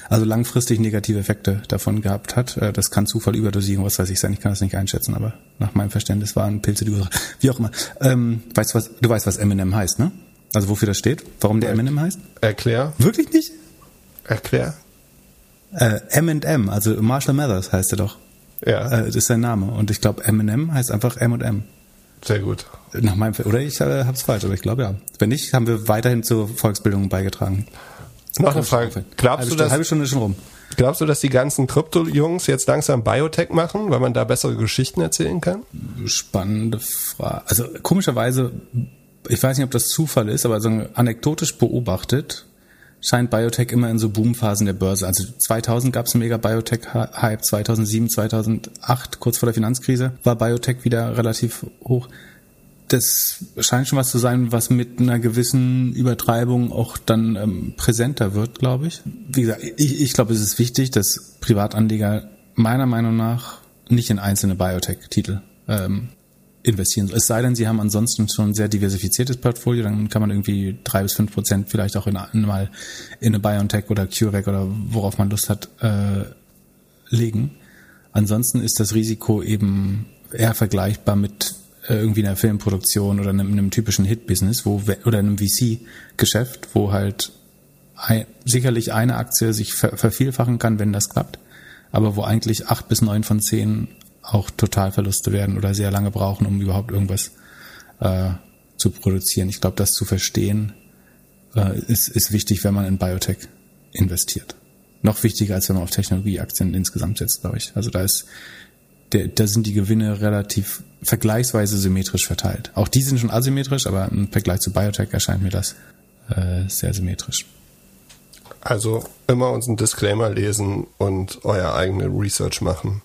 Also langfristig negative Effekte davon gehabt hat. Äh, das kann Zufall, Überdosierung, was weiß ich sein. Ich kann das nicht einschätzen, aber nach meinem Verständnis waren Pilze die Ursache. Wie auch immer. Ähm, weißt du was? Du weißt, was Eminem heißt, ne? Also wofür das steht? Warum der Eminem heißt? Erklär. Wirklich nicht? Erklär. Äh, M&M, also Marshall Mathers heißt er doch. Ja. Äh, das ist sein Name. Und ich glaube, Eminem heißt einfach M&M. Sehr gut. Nach meinem, oder ich äh, habe es falsch, aber ich glaube ja. Wenn nicht, haben wir weiterhin zur Volksbildung beigetragen. Noch eine Frage. Glaubst halbe du, dass, halbe Stunde schon rum. Glaubst du, dass die ganzen Krypto-Jungs jetzt langsam Biotech machen, weil man da bessere Geschichten erzählen kann? Spannende Frage. Also komischerweise ich weiß nicht, ob das Zufall ist, aber so anekdotisch beobachtet, scheint Biotech immer in so Boomphasen der Börse. Also 2000 gab es einen mega Biotech-Hype, 2007, 2008, kurz vor der Finanzkrise, war Biotech wieder relativ hoch. Das scheint schon was zu sein, was mit einer gewissen Übertreibung auch dann ähm, präsenter wird, glaube ich. Wie gesagt, ich, ich glaube, es ist wichtig, dass Privatanleger meiner Meinung nach nicht in einzelne Biotech-Titel ähm, investieren. Es sei denn, sie haben ansonsten schon ein sehr diversifiziertes Portfolio, dann kann man irgendwie drei bis fünf Prozent vielleicht auch in, mal in eine BioNTech oder CureVac oder worauf man Lust hat, äh, legen. Ansonsten ist das Risiko eben eher vergleichbar mit äh, irgendwie einer Filmproduktion oder einem, einem typischen Hit-Business, wo oder einem VC-Geschäft, wo halt ein, sicherlich eine Aktie sich ver vervielfachen kann, wenn das klappt, aber wo eigentlich acht bis neun von zehn auch Totalverluste werden oder sehr lange brauchen, um überhaupt irgendwas äh, zu produzieren. Ich glaube, das zu verstehen äh, ist, ist wichtig, wenn man in Biotech investiert. Noch wichtiger, als wenn man auf Technologieaktien insgesamt setzt, glaube ich. Also da ist der, da sind die Gewinne relativ vergleichsweise symmetrisch verteilt. Auch die sind schon asymmetrisch, aber im Vergleich zu Biotech erscheint mir das äh, sehr symmetrisch. Also immer unseren Disclaimer lesen und euer eigene Research machen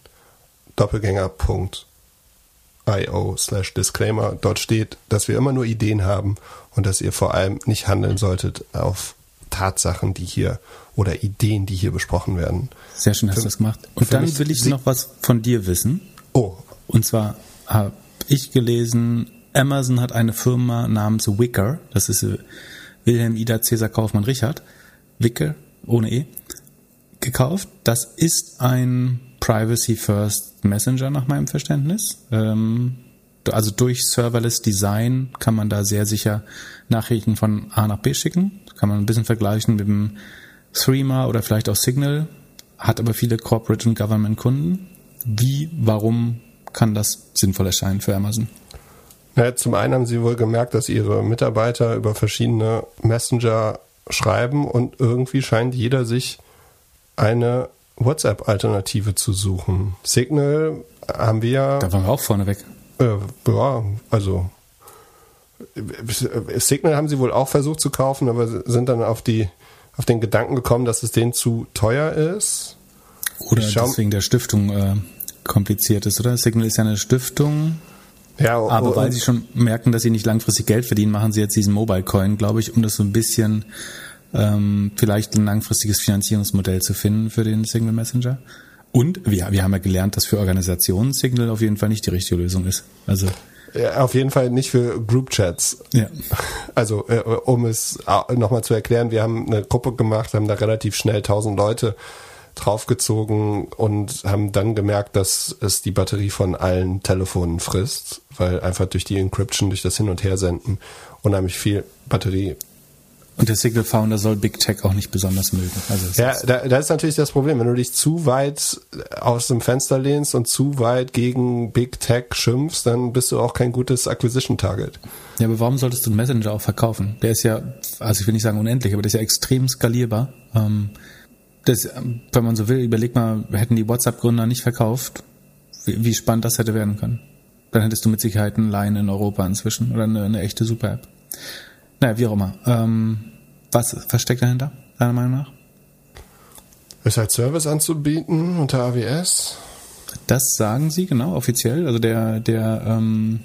doppelgänger.io slash disclaimer. Dort steht, dass wir immer nur Ideen haben und dass ihr vor allem nicht handeln solltet auf Tatsachen, die hier oder Ideen, die hier besprochen werden. Sehr schön hast du das gemacht. Und dann will ich noch was von dir wissen. Oh. Und zwar habe ich gelesen, Amazon hat eine Firma namens Wicker, das ist äh, Wilhelm Ida Cäsar Kaufmann Richard, Wicker ohne E, gekauft. Das ist ein Privacy First Messenger nach meinem Verständnis. Ähm, also durch Serverless Design kann man da sehr sicher Nachrichten von A nach B schicken. Kann man ein bisschen vergleichen mit dem Threema oder vielleicht auch Signal, hat aber viele Corporate und Government Kunden. Wie, warum kann das sinnvoll erscheinen für Amazon? Ja, zum einen haben sie wohl gemerkt, dass ihre Mitarbeiter über verschiedene Messenger schreiben und irgendwie scheint jeder sich eine WhatsApp-Alternative zu suchen. Signal haben wir ja. Da waren wir auch vorne weg. Äh, ja, also Signal haben sie wohl auch versucht zu kaufen, aber sind dann auf die auf den Gedanken gekommen, dass es denen zu teuer ist. Oder deswegen der Stiftung äh, kompliziert ist, oder? Signal ist ja eine Stiftung. Ja, aber weil sie schon merken, dass sie nicht langfristig Geld verdienen, machen sie jetzt diesen Mobile Coin, glaube ich, um das so ein bisschen ähm, vielleicht ein langfristiges Finanzierungsmodell zu finden für den Signal Messenger. Und wir, wir haben ja gelernt, dass für Organisationen Signal auf jeden Fall nicht die richtige Lösung ist. Also ja, auf jeden Fall nicht für Group Chats. Ja. Also äh, um es nochmal zu erklären, wir haben eine Gruppe gemacht, haben da relativ schnell 1000 Leute draufgezogen und haben dann gemerkt, dass es die Batterie von allen Telefonen frisst, weil einfach durch die Encryption, durch das Hin- und Hersenden unheimlich viel Batterie und der Signal Founder soll Big Tech auch nicht besonders mögen. Also ja, da, da ist natürlich das Problem, wenn du dich zu weit aus dem Fenster lehnst und zu weit gegen Big Tech schimpfst, dann bist du auch kein gutes Acquisition Target. Ja, aber warum solltest du einen Messenger auch verkaufen? Der ist ja, also ich will nicht sagen unendlich, aber der ist ja extrem skalierbar. Ähm, das, wenn man so will, überleg mal, hätten die WhatsApp-Gründer nicht verkauft, wie, wie spannend das hätte werden können. Dann hättest du mit Sicherheit einen Line in Europa inzwischen oder eine, eine echte Super-App. Naja, wie auch immer. Ähm, was versteckt dahinter, deiner Meinung nach? Ist halt Service anzubieten unter AWS? Das sagen sie, genau, offiziell. Also der, der ähm,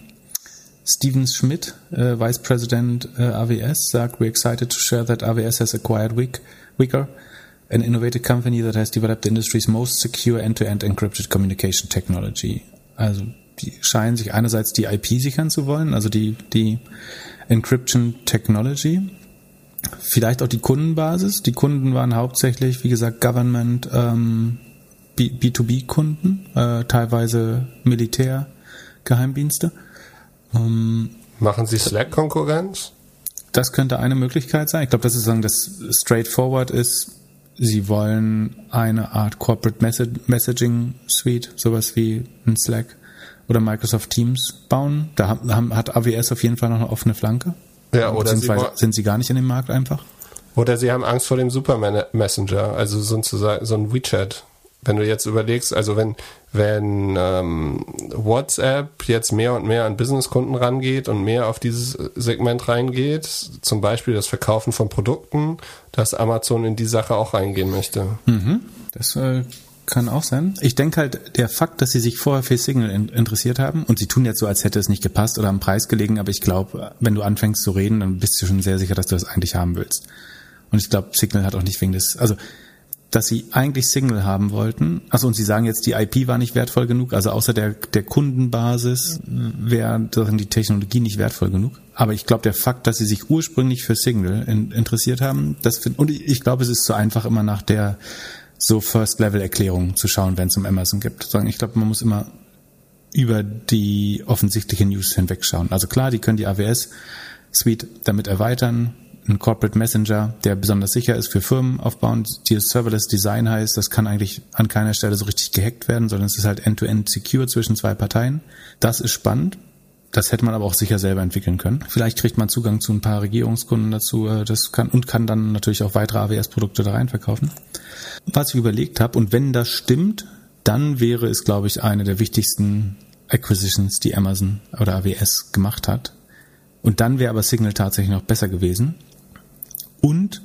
Steven Schmidt, äh, Vice President äh, AWS, sagt, we're excited to share that AWS has acquired Wick, Wicker, an innovative company that has developed the industry's most secure end-to-end -end encrypted communication technology. Also die scheinen sich einerseits die IP sichern zu wollen, also die, die Encryption Technology. Vielleicht auch die Kundenbasis. Die Kunden waren hauptsächlich, wie gesagt, Government, ähm, B2B-Kunden, äh, teilweise Militär, Geheimdienste. Ähm, Machen Sie Slack-Konkurrenz? Das könnte eine Möglichkeit sein. Ich glaube, das ist sagen, das straightforward ist. Sie wollen eine Art Corporate Messaging Suite, sowas wie ein Slack oder Microsoft Teams bauen. Da haben, hat AWS auf jeden Fall noch eine offene Flanke. Ja, oder sie sind sie gar nicht in dem Markt einfach? Oder sie haben Angst vor dem Super Messenger, also sozusagen so ein WeChat. Wenn du jetzt überlegst, also wenn wenn ähm, WhatsApp jetzt mehr und mehr an Businesskunden rangeht und mehr auf dieses Segment reingeht, zum Beispiel das Verkaufen von Produkten, dass Amazon in die Sache auch reingehen möchte. Mhm. Das äh, kann auch sein. Ich denke halt, der Fakt, dass sie sich vorher für Signal in interessiert haben, und sie tun jetzt so, als hätte es nicht gepasst oder am Preis gelegen, aber ich glaube, wenn du anfängst zu reden, dann bist du schon sehr sicher, dass du das eigentlich haben willst. Und ich glaube, Signal hat auch nicht wegen des, also dass sie eigentlich Signal haben wollten. Also und sie sagen jetzt, die IP war nicht wertvoll genug, also außer der, der Kundenbasis wäre die Technologie nicht wertvoll genug. Aber ich glaube, der Fakt, dass sie sich ursprünglich für Signal in, interessiert haben, das find, und ich glaube, es ist zu einfach immer nach der so First-Level-Erklärung zu schauen, wenn es um Amazon gibt. Ich glaube, man muss immer über die offensichtliche News hinwegschauen. Also klar, die können die AWS Suite damit erweitern, ein Corporate Messenger, der besonders sicher ist für Firmen aufbauen, die Serverless Design heißt, das kann eigentlich an keiner Stelle so richtig gehackt werden, sondern es ist halt end-to-end -end secure zwischen zwei Parteien. Das ist spannend. Das hätte man aber auch sicher selber entwickeln können. Vielleicht kriegt man Zugang zu ein paar Regierungskunden dazu, äh, das kann und kann dann natürlich auch weitere AWS-Produkte da rein verkaufen. Was ich überlegt habe, und wenn das stimmt, dann wäre es, glaube ich, eine der wichtigsten Acquisitions, die Amazon oder AWS gemacht hat. Und dann wäre aber Signal tatsächlich noch besser gewesen. Und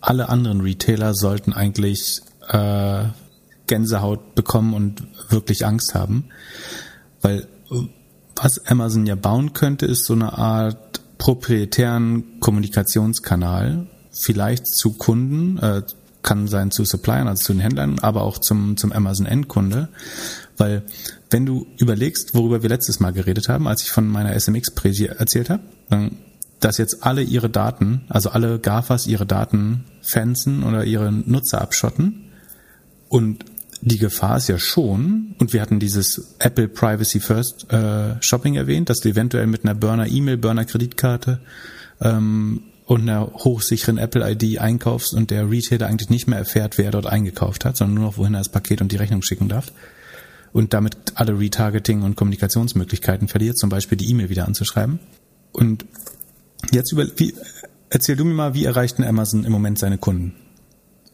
alle anderen Retailer sollten eigentlich äh, Gänsehaut bekommen und wirklich Angst haben. Weil was Amazon ja bauen könnte, ist so eine Art proprietären Kommunikationskanal, vielleicht zu Kunden, äh, kann sein zu Suppliern, also zu den Händlern, aber auch zum, zum Amazon-Endkunde. Weil wenn du überlegst, worüber wir letztes Mal geredet haben, als ich von meiner SMX-Präsi erzählt habe, dass jetzt alle ihre Daten, also alle GAFAs ihre Daten fenzen oder ihre Nutzer abschotten. Und die Gefahr ist ja schon, und wir hatten dieses Apple Privacy First äh, Shopping erwähnt, dass du eventuell mit einer Burner E-Mail, Burner Kreditkarte ähm, und einer hochsicheren Apple ID einkaufst und der Retailer eigentlich nicht mehr erfährt, wer dort eingekauft hat, sondern nur noch wohin er das Paket und die Rechnung schicken darf. Und damit alle Retargeting und Kommunikationsmöglichkeiten verliert, zum Beispiel die E-Mail wieder anzuschreiben. Und Jetzt über, wie, erzähl du mir mal, wie erreicht denn Amazon im Moment seine Kunden?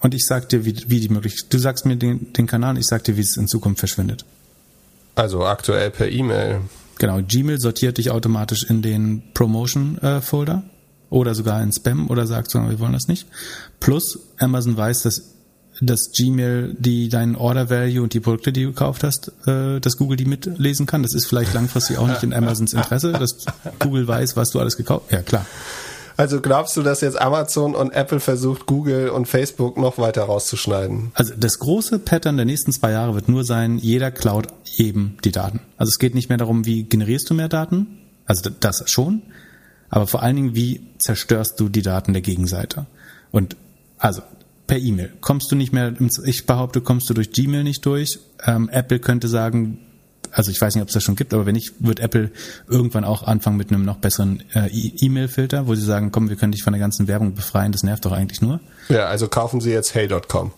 Und ich sag dir, wie, wie die möglich, du sagst mir den, den Kanal, ich sag dir, wie es in Zukunft verschwindet. Also aktuell per E-Mail. Genau, Gmail sortiert dich automatisch in den Promotion-Folder äh, oder sogar in Spam oder sagt so, wir wollen das nicht. Plus Amazon weiß, dass dass Gmail die deinen Order Value und die Produkte, die du gekauft hast, äh, dass Google die mitlesen kann. Das ist vielleicht langfristig auch nicht in Amazons Interesse, dass Google weiß, was du alles gekauft. hast. Ja klar. Also glaubst du, dass jetzt Amazon und Apple versucht, Google und Facebook noch weiter rauszuschneiden? Also das große Pattern der nächsten zwei Jahre wird nur sein, jeder klaut eben die Daten. Also es geht nicht mehr darum, wie generierst du mehr Daten, also das schon, aber vor allen Dingen, wie zerstörst du die Daten der Gegenseite. Und also per E-Mail. Kommst du nicht mehr, ich behaupte, kommst du durch Gmail nicht durch. Ähm, Apple könnte sagen, also ich weiß nicht, ob es das schon gibt, aber wenn nicht, wird Apple irgendwann auch anfangen mit einem noch besseren äh, E-Mail-Filter, wo sie sagen, komm, wir können dich von der ganzen Werbung befreien, das nervt doch eigentlich nur. Ja, also kaufen sie jetzt hey.com.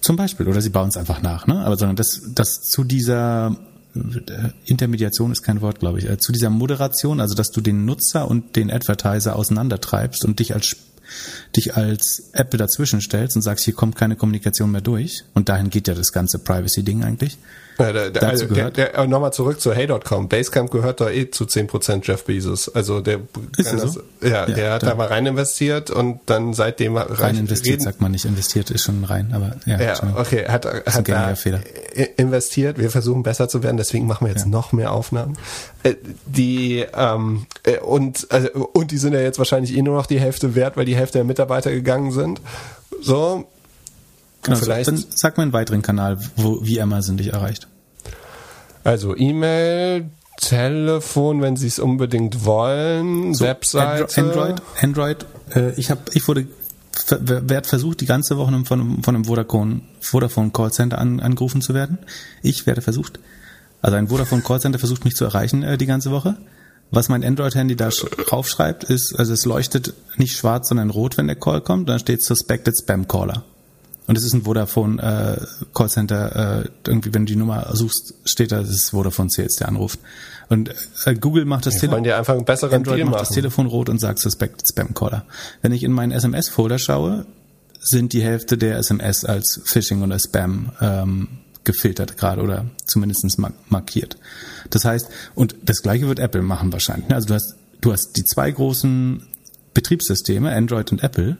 Zum Beispiel, oder sie bauen es einfach nach, ne? Aber sondern das, das zu dieser äh, Intermediation ist kein Wort, glaube ich, äh, zu dieser Moderation, also dass du den Nutzer und den Advertiser auseinandertreibst und dich als dich als Apple dazwischen stellst und sagst, hier kommt keine Kommunikation mehr durch. Und dahin geht ja das ganze Privacy-Ding eigentlich. Ja, der, der, Dazu gehört. Der, der, nochmal zurück zu Hey.com. Basecamp gehört da eh zu 10% Jeff Bezos. Also der, ist das, so? ja, ja, der hat da mal rein investiert und dann seitdem rein investiert reden. sagt man nicht. Investiert ist schon rein, aber ja. Ja, okay, hat, hat da Fehler. investiert. Wir versuchen besser zu werden, deswegen machen wir jetzt ja. noch mehr Aufnahmen. Äh, die ähm, äh, und also, und die sind ja jetzt wahrscheinlich eh nur noch die Hälfte wert, weil die Hälfte der Mitarbeiter gegangen sind. So, Genau, Vielleicht. Dann sag mal einen weiteren Kanal, wo, wie Amazon dich erreicht. Also E-Mail, Telefon, wenn Sie es unbedingt wollen, so, Webseite. Android, Android. Äh, ich habe, ich wurde werde versucht, die ganze Woche von, von einem Vodafone, Vodafone Callcenter an, angerufen zu werden. Ich werde versucht. Also ein Vodafone Callcenter versucht mich zu erreichen äh, die ganze Woche. Was mein Android-Handy da draufschreibt, ist, also es leuchtet nicht schwarz, sondern rot, wenn der Call kommt. Dann steht Suspected Spam Caller. Und es ist ein Vodafone äh, Callcenter, äh, irgendwie, wenn du die Nummer suchst, steht da, das ist Vodafone Sales, der anruft. Und äh, Google macht das Telefon. dir einfach einen besseren Android Deal macht machen. das Telefon rot und sagt Suspect Spam Caller. Wenn ich in meinen SMS-Folder schaue, sind die Hälfte der SMS als Phishing oder Spam ähm, gefiltert gerade oder zumindest markiert. Das heißt, und das gleiche wird Apple machen wahrscheinlich. Ne? Also du hast, du hast die zwei großen Betriebssysteme, Android und Apple,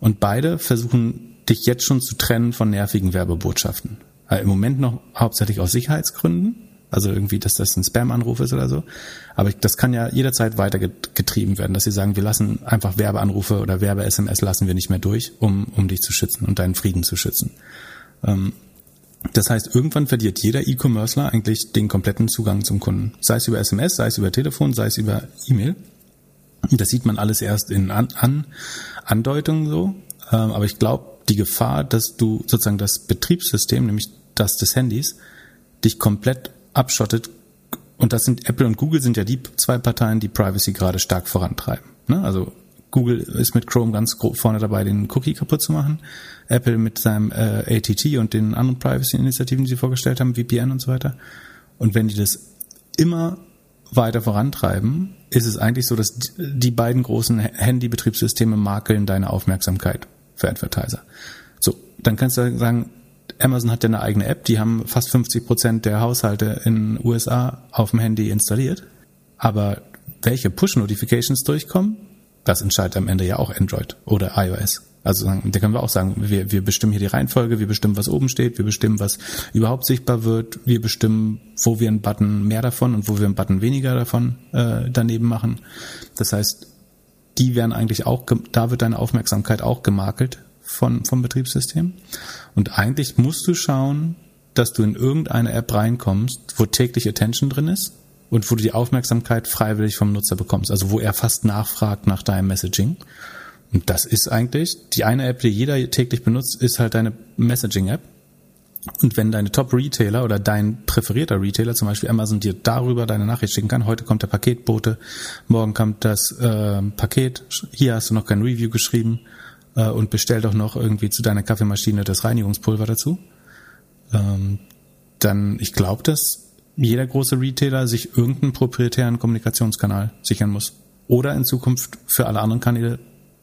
und beide versuchen dich jetzt schon zu trennen von nervigen Werbebotschaften. Also Im Moment noch hauptsächlich aus Sicherheitsgründen, also irgendwie, dass das ein Spam-Anruf ist oder so. Aber das kann ja jederzeit weiter getrieben werden, dass sie sagen, wir lassen einfach Werbeanrufe oder Werbe-SMS lassen wir nicht mehr durch, um, um dich zu schützen und deinen Frieden zu schützen. Ähm, das heißt, irgendwann verliert jeder E-Commercer eigentlich den kompletten Zugang zum Kunden. Sei es über SMS, sei es über Telefon, sei es über E-Mail. Das sieht man alles erst in An An Andeutungen so. Ähm, aber ich glaube, die Gefahr, dass du sozusagen das Betriebssystem, nämlich das des Handys, dich komplett abschottet. Und das sind Apple und Google sind ja die zwei Parteien, die Privacy gerade stark vorantreiben. Ne? Also Google ist mit Chrome ganz vorne dabei, den Cookie kaputt zu machen. Apple mit seinem äh, ATT und den anderen Privacy-Initiativen, die sie vorgestellt haben, VPN und so weiter. Und wenn die das immer weiter vorantreiben, ist es eigentlich so, dass die beiden großen Handy-Betriebssysteme makeln deine Aufmerksamkeit für Advertiser. So, dann kannst du sagen, Amazon hat ja eine eigene App, die haben fast 50 Prozent der Haushalte in USA auf dem Handy installiert. Aber welche Push-Notifications durchkommen, das entscheidet am Ende ja auch Android oder iOS. Also da können wir auch sagen, wir, wir bestimmen hier die Reihenfolge, wir bestimmen, was oben steht, wir bestimmen, was überhaupt sichtbar wird, wir bestimmen, wo wir einen Button mehr davon und wo wir einen Button weniger davon äh, daneben machen. Das heißt, die werden eigentlich auch, da wird deine Aufmerksamkeit auch gemakelt von, vom Betriebssystem. Und eigentlich musst du schauen, dass du in irgendeine App reinkommst, wo täglich Attention drin ist und wo du die Aufmerksamkeit freiwillig vom Nutzer bekommst. Also wo er fast nachfragt nach deinem Messaging. Und das ist eigentlich, die eine App, die jeder täglich benutzt, ist halt deine Messaging-App. Und wenn deine Top-Retailer oder dein präferierter Retailer, zum Beispiel Amazon, dir darüber deine Nachricht schicken kann, heute kommt der Paketbote, morgen kommt das äh, Paket, hier hast du noch kein Review geschrieben äh, und bestell doch noch irgendwie zu deiner Kaffeemaschine das Reinigungspulver dazu, ähm, dann ich glaube, dass jeder große Retailer sich irgendeinen proprietären Kommunikationskanal sichern muss. Oder in Zukunft für alle anderen Kanäle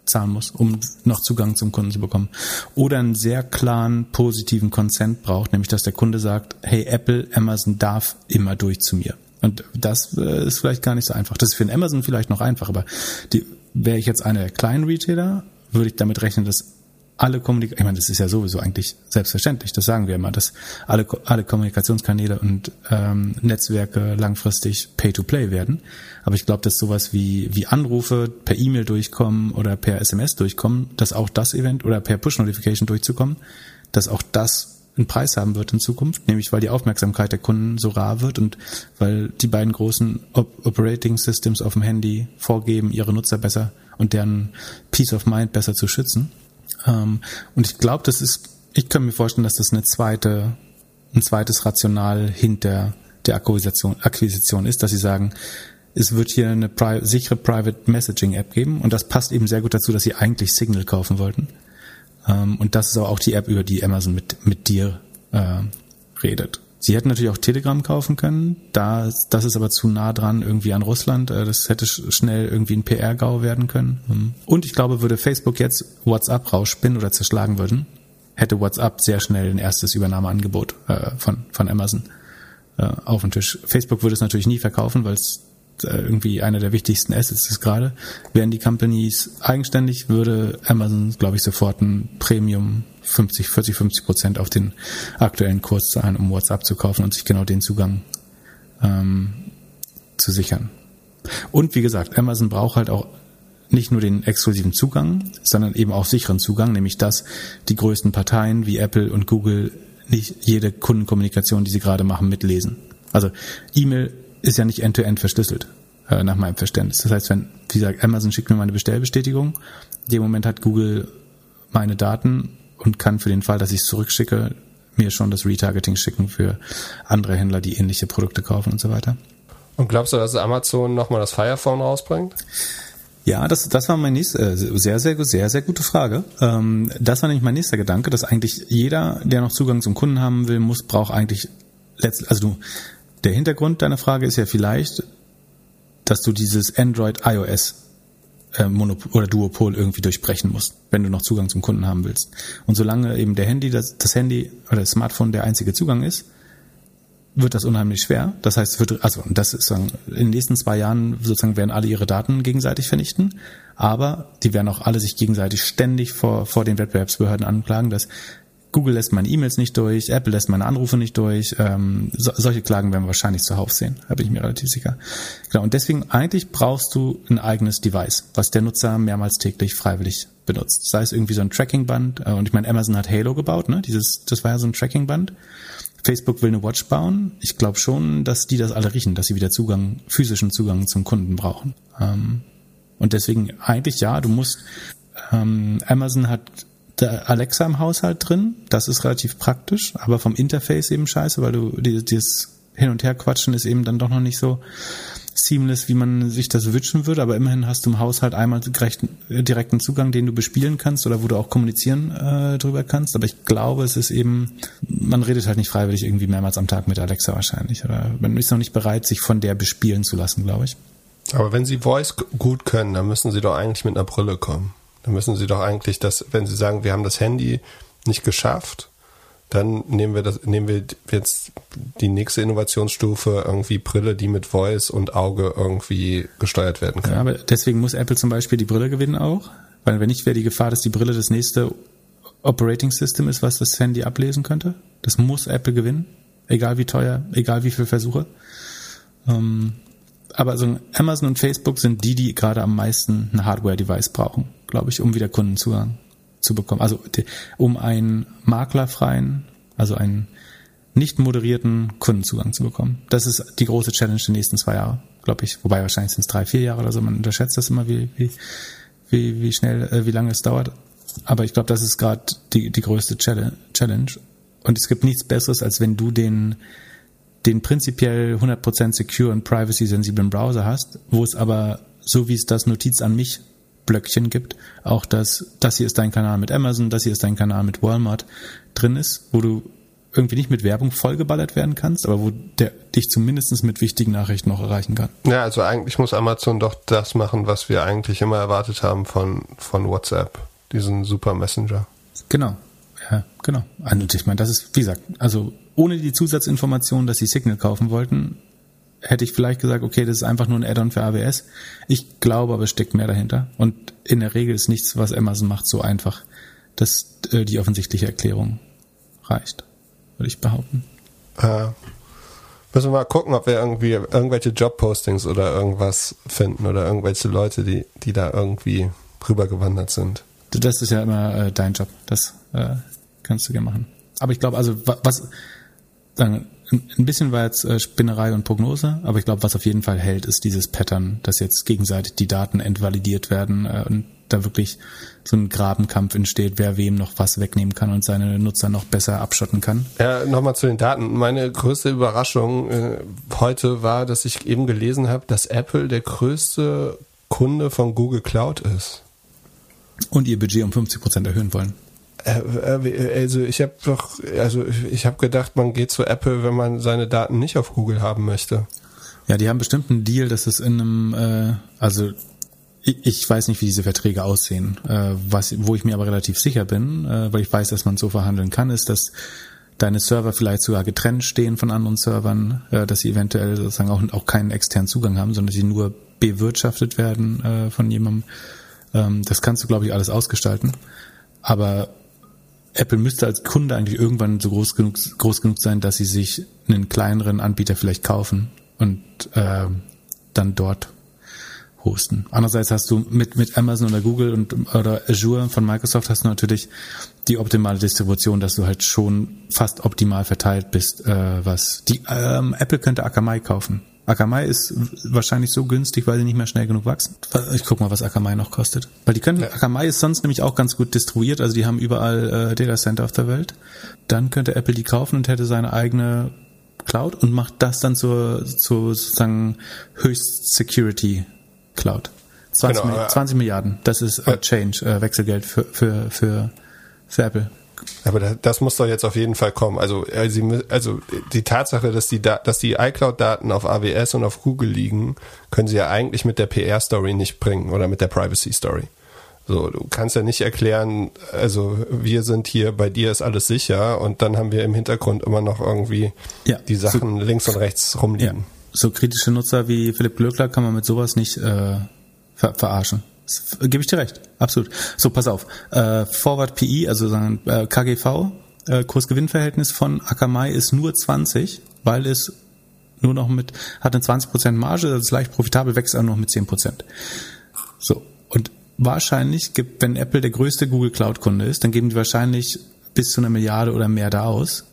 zahlen muss, um noch Zugang zum Kunden zu bekommen. Oder einen sehr klaren positiven Consent braucht, nämlich dass der Kunde sagt, hey Apple, Amazon darf immer durch zu mir. Und das äh, ist vielleicht gar nicht so einfach. Das ist für einen Amazon vielleicht noch einfach, aber die, wäre ich jetzt einer der kleinen Retailer, würde ich damit rechnen, dass alle Kommunikation, ich meine, das ist ja sowieso eigentlich selbstverständlich, das sagen wir immer, dass alle, alle Kommunikationskanäle und ähm, Netzwerke langfristig Pay-to-Play werden. Aber ich glaube, dass sowas wie, wie Anrufe per E-Mail durchkommen oder per SMS durchkommen, dass auch das Event oder per Push-Notification durchzukommen, dass auch das einen Preis haben wird in Zukunft, nämlich weil die Aufmerksamkeit der Kunden so rar wird und weil die beiden großen Op Operating Systems auf dem Handy vorgeben, ihre Nutzer besser und deren Peace of Mind besser zu schützen. Ähm, und ich glaube, das ist, ich kann mir vorstellen, dass das eine zweite, ein zweites Rational hinter der Akquisition, Akquisition ist, dass sie sagen, es wird hier eine pri sichere Private Messaging App geben und das passt eben sehr gut dazu, dass sie eigentlich Signal kaufen wollten. Ähm, und das ist aber auch die App, über die Amazon mit, mit dir äh, redet. Sie hätten natürlich auch Telegram kaufen können. Da, das ist aber zu nah dran irgendwie an Russland. Äh, das hätte schnell irgendwie ein PR-GAU werden können. Hm. Und ich glaube, würde Facebook jetzt WhatsApp rausspinnen oder zerschlagen würden, hätte WhatsApp sehr schnell ein erstes Übernahmeangebot äh, von, von Amazon äh, auf den Tisch. Facebook würde es natürlich nie verkaufen, weil es irgendwie einer der wichtigsten Assets ist gerade. Wären die Companies eigenständig, würde Amazon, glaube ich, sofort ein Premium 50, 40, 50 Prozent auf den aktuellen Kurs zahlen, um WhatsApp zu kaufen und sich genau den Zugang ähm, zu sichern. Und wie gesagt, Amazon braucht halt auch nicht nur den exklusiven Zugang, sondern eben auch sicheren Zugang, nämlich dass die größten Parteien wie Apple und Google nicht jede Kundenkommunikation, die sie gerade machen, mitlesen. Also E-Mail ist ja nicht end-to-end -end verschlüsselt, äh, nach meinem Verständnis. Das heißt, wenn, wie gesagt, Amazon schickt mir meine Bestellbestätigung, in dem Moment hat Google meine Daten und kann für den Fall, dass ich es zurückschicke, mir schon das Retargeting schicken für andere Händler, die ähnliche Produkte kaufen und so weiter. Und glaubst du, dass Amazon nochmal das Fire Phone rausbringt? Ja, das, das war mein nächster, äh, sehr, sehr, sehr, sehr gute Frage. Ähm, das war nämlich mein nächster Gedanke, dass eigentlich jeder, der noch Zugang zum Kunden haben will, muss, braucht eigentlich letztlich, also du, der Hintergrund deiner Frage ist ja vielleicht, dass du dieses Android iOS äh, Monopol oder Duopol irgendwie durchbrechen musst, wenn du noch Zugang zum Kunden haben willst. Und solange eben der Handy, das, das Handy oder das Smartphone der einzige Zugang ist, wird das unheimlich schwer. Das heißt, wird, also das ist sagen, in den nächsten zwei Jahren sozusagen werden alle ihre Daten gegenseitig vernichten, aber die werden auch alle sich gegenseitig ständig vor, vor den Wettbewerbsbehörden anklagen, dass Google lässt meine E-Mails nicht durch, Apple lässt meine Anrufe nicht durch. Ähm, so, solche Klagen werden wir wahrscheinlich zuhauf sehen, da bin ich mir relativ sicher. Genau, und deswegen eigentlich brauchst du ein eigenes Device, was der Nutzer mehrmals täglich freiwillig benutzt. Sei es irgendwie so ein Tracking-Band, äh, und ich meine, Amazon hat Halo gebaut, ne? Dieses, das war ja so ein Tracking-Band. Facebook will eine Watch bauen. Ich glaube schon, dass die das alle riechen, dass sie wieder Zugang, physischen Zugang zum Kunden brauchen. Ähm, und deswegen eigentlich ja, du musst, ähm, Amazon hat Alexa im Haushalt drin, das ist relativ praktisch, aber vom Interface eben scheiße, weil du dieses Hin- und Herquatschen ist eben dann doch noch nicht so seamless, wie man sich das wünschen würde, aber immerhin hast du im Haushalt einmal direkten Zugang, den du bespielen kannst oder wo du auch kommunizieren äh, drüber kannst. Aber ich glaube, es ist eben, man redet halt nicht freiwillig irgendwie mehrmals am Tag mit Alexa wahrscheinlich. Oder man ist noch nicht bereit, sich von der bespielen zu lassen, glaube ich. Aber wenn sie Voice gut können, dann müssen sie doch eigentlich mit einer Brille kommen. Dann müssen sie doch eigentlich das, wenn sie sagen, wir haben das Handy nicht geschafft, dann nehmen wir das, nehmen wir jetzt die nächste Innovationsstufe irgendwie Brille, die mit Voice und Auge irgendwie gesteuert werden kann. Ja, aber deswegen muss Apple zum Beispiel die Brille gewinnen auch, weil wenn nicht wäre die Gefahr, dass die Brille das nächste Operating System ist, was das Handy ablesen könnte. Das muss Apple gewinnen, egal wie teuer, egal wie viele Versuche. Ähm, aber also Amazon und Facebook sind die, die gerade am meisten ein Hardware-Device brauchen, glaube ich, um wieder Kundenzugang zu bekommen. Also um einen maklerfreien, also einen nicht moderierten Kundenzugang zu bekommen. Das ist die große Challenge der nächsten zwei Jahre, glaube ich. Wobei wahrscheinlich sind es drei, vier Jahre oder so. Man unterschätzt das immer, wie, wie, wie, wie schnell, äh, wie lange es dauert. Aber ich glaube, das ist gerade die, die größte Challenge. Und es gibt nichts Besseres, als wenn du den, den prinzipiell 100% secure und privacy-sensiblen Browser hast, wo es aber, so wie es das Notiz an mich Blöckchen gibt, auch dass das hier ist dein Kanal mit Amazon, das hier ist dein Kanal mit Walmart drin ist, wo du irgendwie nicht mit Werbung vollgeballert werden kannst, aber wo der dich zumindest mit wichtigen Nachrichten noch erreichen kann. Ja, also eigentlich muss Amazon doch das machen, was wir eigentlich immer erwartet haben von, von WhatsApp, diesen super Messenger. Genau, ja, genau. Und ich meine, das ist, wie gesagt, also ohne die Zusatzinformation, dass sie Signal kaufen wollten, hätte ich vielleicht gesagt, okay, das ist einfach nur ein Add-on für AWS. Ich glaube aber, es steckt mehr dahinter. Und in der Regel ist nichts, was Amazon macht, so einfach, dass äh, die offensichtliche Erklärung reicht, würde ich behaupten. Äh, müssen wir mal gucken, ob wir irgendwie irgendwelche Jobpostings oder irgendwas finden oder irgendwelche Leute, die, die da irgendwie rübergewandert sind. Das ist ja immer äh, dein Job. Das äh, kannst du gerne machen. Aber ich glaube, also was sagen, ein bisschen war jetzt äh, Spinnerei und Prognose, aber ich glaube, was auf jeden Fall hält, ist dieses Pattern, dass jetzt gegenseitig die Daten entvalidiert werden äh, und da wirklich so ein Grabenkampf entsteht, wer wem noch was wegnehmen kann und seine Nutzer noch besser abschotten kann. Ja, nochmal zu den Daten. Meine größte Überraschung äh, heute war, dass ich eben gelesen habe, dass Apple der größte Kunde von Google Cloud ist. Und ihr Budget um 50 Prozent erhöhen wollen. Äh, äh, also ich habe doch, also ich habe gedacht, man geht zu Apple, wenn man seine Daten nicht auf Google haben möchte. Ja, die haben bestimmt einen Deal, dass es in einem, äh, also ich, ich weiß nicht, wie diese Verträge aussehen. Äh, was, wo ich mir aber relativ sicher bin, äh, weil ich weiß, dass man so verhandeln kann, ist, dass deine Server vielleicht sogar getrennt stehen von anderen Servern, äh, dass sie eventuell sozusagen auch, auch keinen externen Zugang haben, sondern sie nur bewirtschaftet werden äh, von jemandem. Ähm, das kannst du, glaube ich, alles ausgestalten. Aber Apple müsste als Kunde eigentlich irgendwann so groß genug, groß genug sein, dass sie sich einen kleineren Anbieter vielleicht kaufen und äh, dann dort hosten. Andererseits hast du mit, mit Amazon oder Google und oder Azure von Microsoft hast du natürlich die optimale Distribution, dass du halt schon fast optimal verteilt bist, äh, was die ähm, Apple könnte Akamai kaufen. Akamai ist wahrscheinlich so günstig, weil sie nicht mehr schnell genug wachsen. Ich guck mal, was Akamai noch kostet. Weil die können, ja. Akamai ist sonst nämlich auch ganz gut distribuiert, also die haben überall äh, Data Center auf der Welt. Dann könnte Apple die kaufen und hätte seine eigene Cloud und macht das dann zur, zur sozusagen höchst Security Cloud. 20, genau, 20 Milliarden, das ist äh, Change, äh, Wechselgeld für, für, für, für Apple. Aber das muss doch jetzt auf jeden Fall kommen. Also, äh, also die Tatsache, dass die, dass die iCloud-Daten auf AWS und auf Google liegen, können sie ja eigentlich mit der PR-Story nicht bringen oder mit der Privacy-Story. So, du kannst ja nicht erklären, also wir sind hier, bei dir ist alles sicher und dann haben wir im Hintergrund immer noch irgendwie ja, die Sachen so, links und rechts rumliegen. Ja, so kritische Nutzer wie Philipp Glöckler kann man mit sowas nicht äh, ver verarschen. Gebe ich dir recht, absolut. So, pass auf. Äh, Forward PE, also sagen, äh, KGV, äh, Kursgewinnverhältnis von Akamai ist nur 20, weil es nur noch mit, hat eine 20% Marge, das ist leicht profitabel, wächst auch noch mit 10%. So. Und wahrscheinlich gibt, wenn Apple der größte Google Cloud Kunde ist, dann geben die wahrscheinlich bis zu einer Milliarde oder mehr da aus.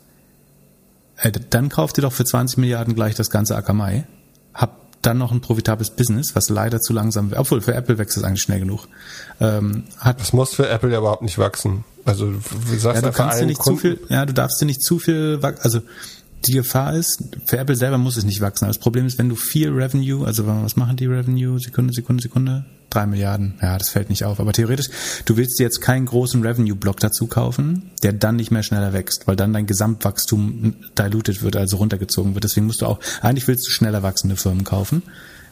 Äh, dann kauft ihr doch für 20 Milliarden gleich das ganze Akamai. Habt dann noch ein profitables Business, was leider zu langsam wäre. Obwohl, für Apple wächst es eigentlich schnell genug. Ähm, hat das muss für Apple ja überhaupt nicht wachsen. Also, du sagst ja, du kannst dir nicht Kunden zu viel, ja, du darfst dir nicht zu viel, also, die Gefahr ist, für Apple selber muss es nicht wachsen. Aber das Problem ist, wenn du viel Revenue, also was machen die Revenue? Sekunde, Sekunde, Sekunde. Drei Milliarden. Ja, das fällt nicht auf. Aber theoretisch, du willst jetzt keinen großen Revenue-Block dazu kaufen, der dann nicht mehr schneller wächst, weil dann dein Gesamtwachstum diluted wird, also runtergezogen wird. Deswegen musst du auch, eigentlich willst du schneller wachsende Firmen kaufen.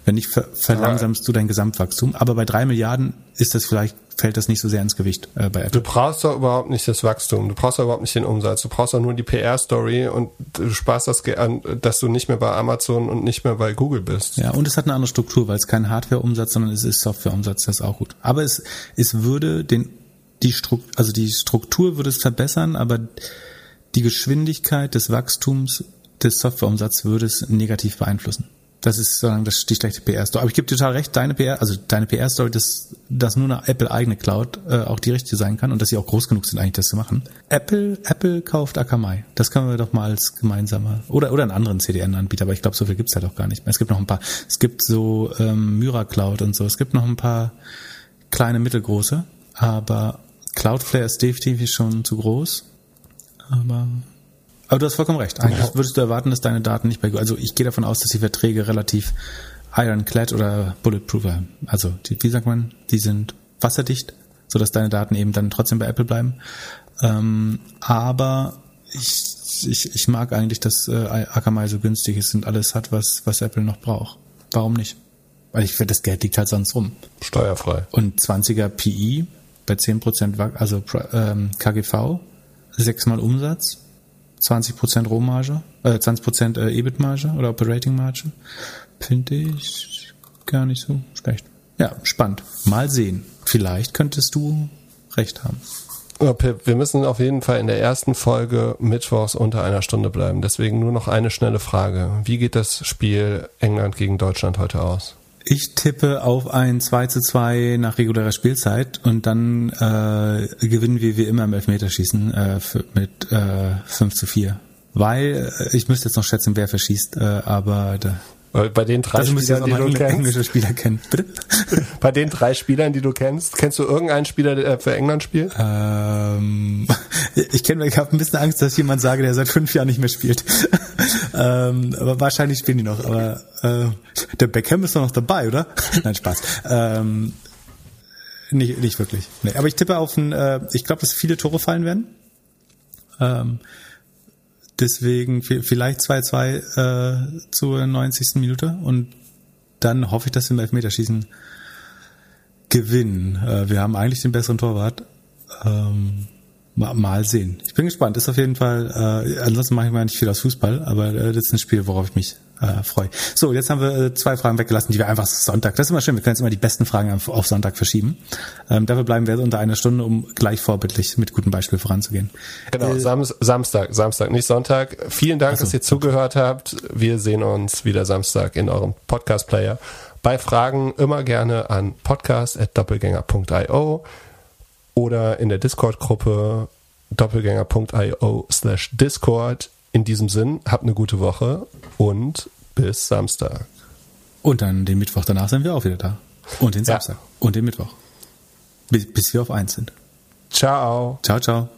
Wenn nicht, ver verlangsamst du dein Gesamtwachstum. Aber bei drei Milliarden ist das vielleicht, fällt das nicht so sehr ins Gewicht äh, bei Apple. Du brauchst doch überhaupt nicht das Wachstum. Du brauchst doch überhaupt nicht den Umsatz. Du brauchst doch nur die PR-Story und du sparst das an, dass du nicht mehr bei Amazon und nicht mehr bei Google bist. Ja, und es hat eine andere Struktur, weil es kein Hardware-Umsatz, sondern es ist Software-Umsatz. Das ist auch gut. Aber es, es würde den, die Struktur, also die Struktur würde es verbessern, aber die Geschwindigkeit des Wachstums des Softwareumsatzes würde es negativ beeinflussen. Das ist sozusagen das, die schlechte PR-Story. Aber ich gebe dir total recht, deine PR, also deine PR-Story, dass, dass nur eine Apple-eigene Cloud äh, auch die richtige sein kann und dass sie auch groß genug sind, eigentlich das zu machen. Apple, Apple kauft Akamai. Das können wir doch mal als gemeinsamer oder oder einen anderen CDN-Anbieter, aber ich glaube, so viel gibt's ja doch gar nicht mehr. Es gibt noch ein paar. Es gibt so ähm, Myra Cloud und so. Es gibt noch ein paar kleine, mittelgroße, aber Cloudflare ist definitiv schon zu groß. Aber aber du hast vollkommen recht. Eigentlich ja. würdest du erwarten, dass deine Daten nicht bei Google, also ich gehe davon aus, dass die Verträge relativ ironclad oder bulletproof sind. Also, die, wie sagt man, die sind wasserdicht, sodass deine Daten eben dann trotzdem bei Apple bleiben. Ähm, aber ich, ich, ich mag eigentlich, dass äh, Akamai so günstig ist und alles hat, was, was Apple noch braucht. Warum nicht? Weil ich finde, das Geld liegt halt sonst rum. Steuerfrei. Und 20er PI bei 10% also ähm, KGV, sechsmal Umsatz, 20% Rohmarge, äh, 20% äh, EBIT-Marge oder Operating-Marge, finde ich gar nicht so schlecht. Ja, spannend. Mal sehen. Vielleicht könntest du recht haben. Ja, Pip, wir müssen auf jeden Fall in der ersten Folge mittwochs unter einer Stunde bleiben. Deswegen nur noch eine schnelle Frage. Wie geht das Spiel England gegen Deutschland heute aus? Ich tippe auf ein 2 zu 2 nach regulärer Spielzeit und dann äh, gewinnen wir wie immer im Elfmeterschießen äh, mit äh, 5 zu 4. Weil, äh, ich müsste jetzt noch schätzen, wer verschießt, äh, aber da, bei den drei also Spielern, die du kennst. Spieler kennen. Bei den drei Spielern, die du kennst, kennst du irgendeinen Spieler, der für England spielt? Ähm, ich kenne, ich habe ein bisschen Angst, dass ich jemand sage, der seit fünf Jahren nicht mehr spielt. ähm, aber wahrscheinlich spielen die noch. Aber äh, der Beckham ist doch noch dabei, oder? Nein, Spaß. Ähm, nicht, nicht wirklich. Nee, aber ich tippe auf ein, äh, ich glaube, dass viele Tore fallen werden. Ähm, Deswegen vielleicht 2-2 äh, zur 90. Minute und dann hoffe ich, dass wir im Elfmeterschießen gewinnen. Äh, wir haben eigentlich den besseren Torwart. Ähm, mal sehen. Ich bin gespannt. Ist auf jeden Fall, äh, ansonsten mache ich mal nicht viel aus Fußball, aber äh, das ist ein Spiel, worauf ich mich äh, freue. So, jetzt haben wir äh, zwei Fragen weggelassen, die wir einfach Sonntag, das ist immer schön, wir können jetzt immer die besten Fragen auf, Sonntag verschieben. Ähm, dafür bleiben wir unter einer Stunde, um gleich vorbildlich mit gutem Beispiel voranzugehen. Genau, äh, Sam Samstag, Samstag, nicht Sonntag. Vielen Dank, also, dass ihr zugehört habt. Wir sehen uns wieder Samstag in eurem Podcast-Player. Bei Fragen immer gerne an podcast.doppelgänger.io oder in der Discord-Gruppe doppelgänger.io slash Discord. In diesem Sinn, habt eine gute Woche und bis Samstag. Und dann den Mittwoch danach sind wir auch wieder da. Und den Samstag. Ja. Und den Mittwoch. Bis, bis wir auf eins sind. Ciao. Ciao, ciao.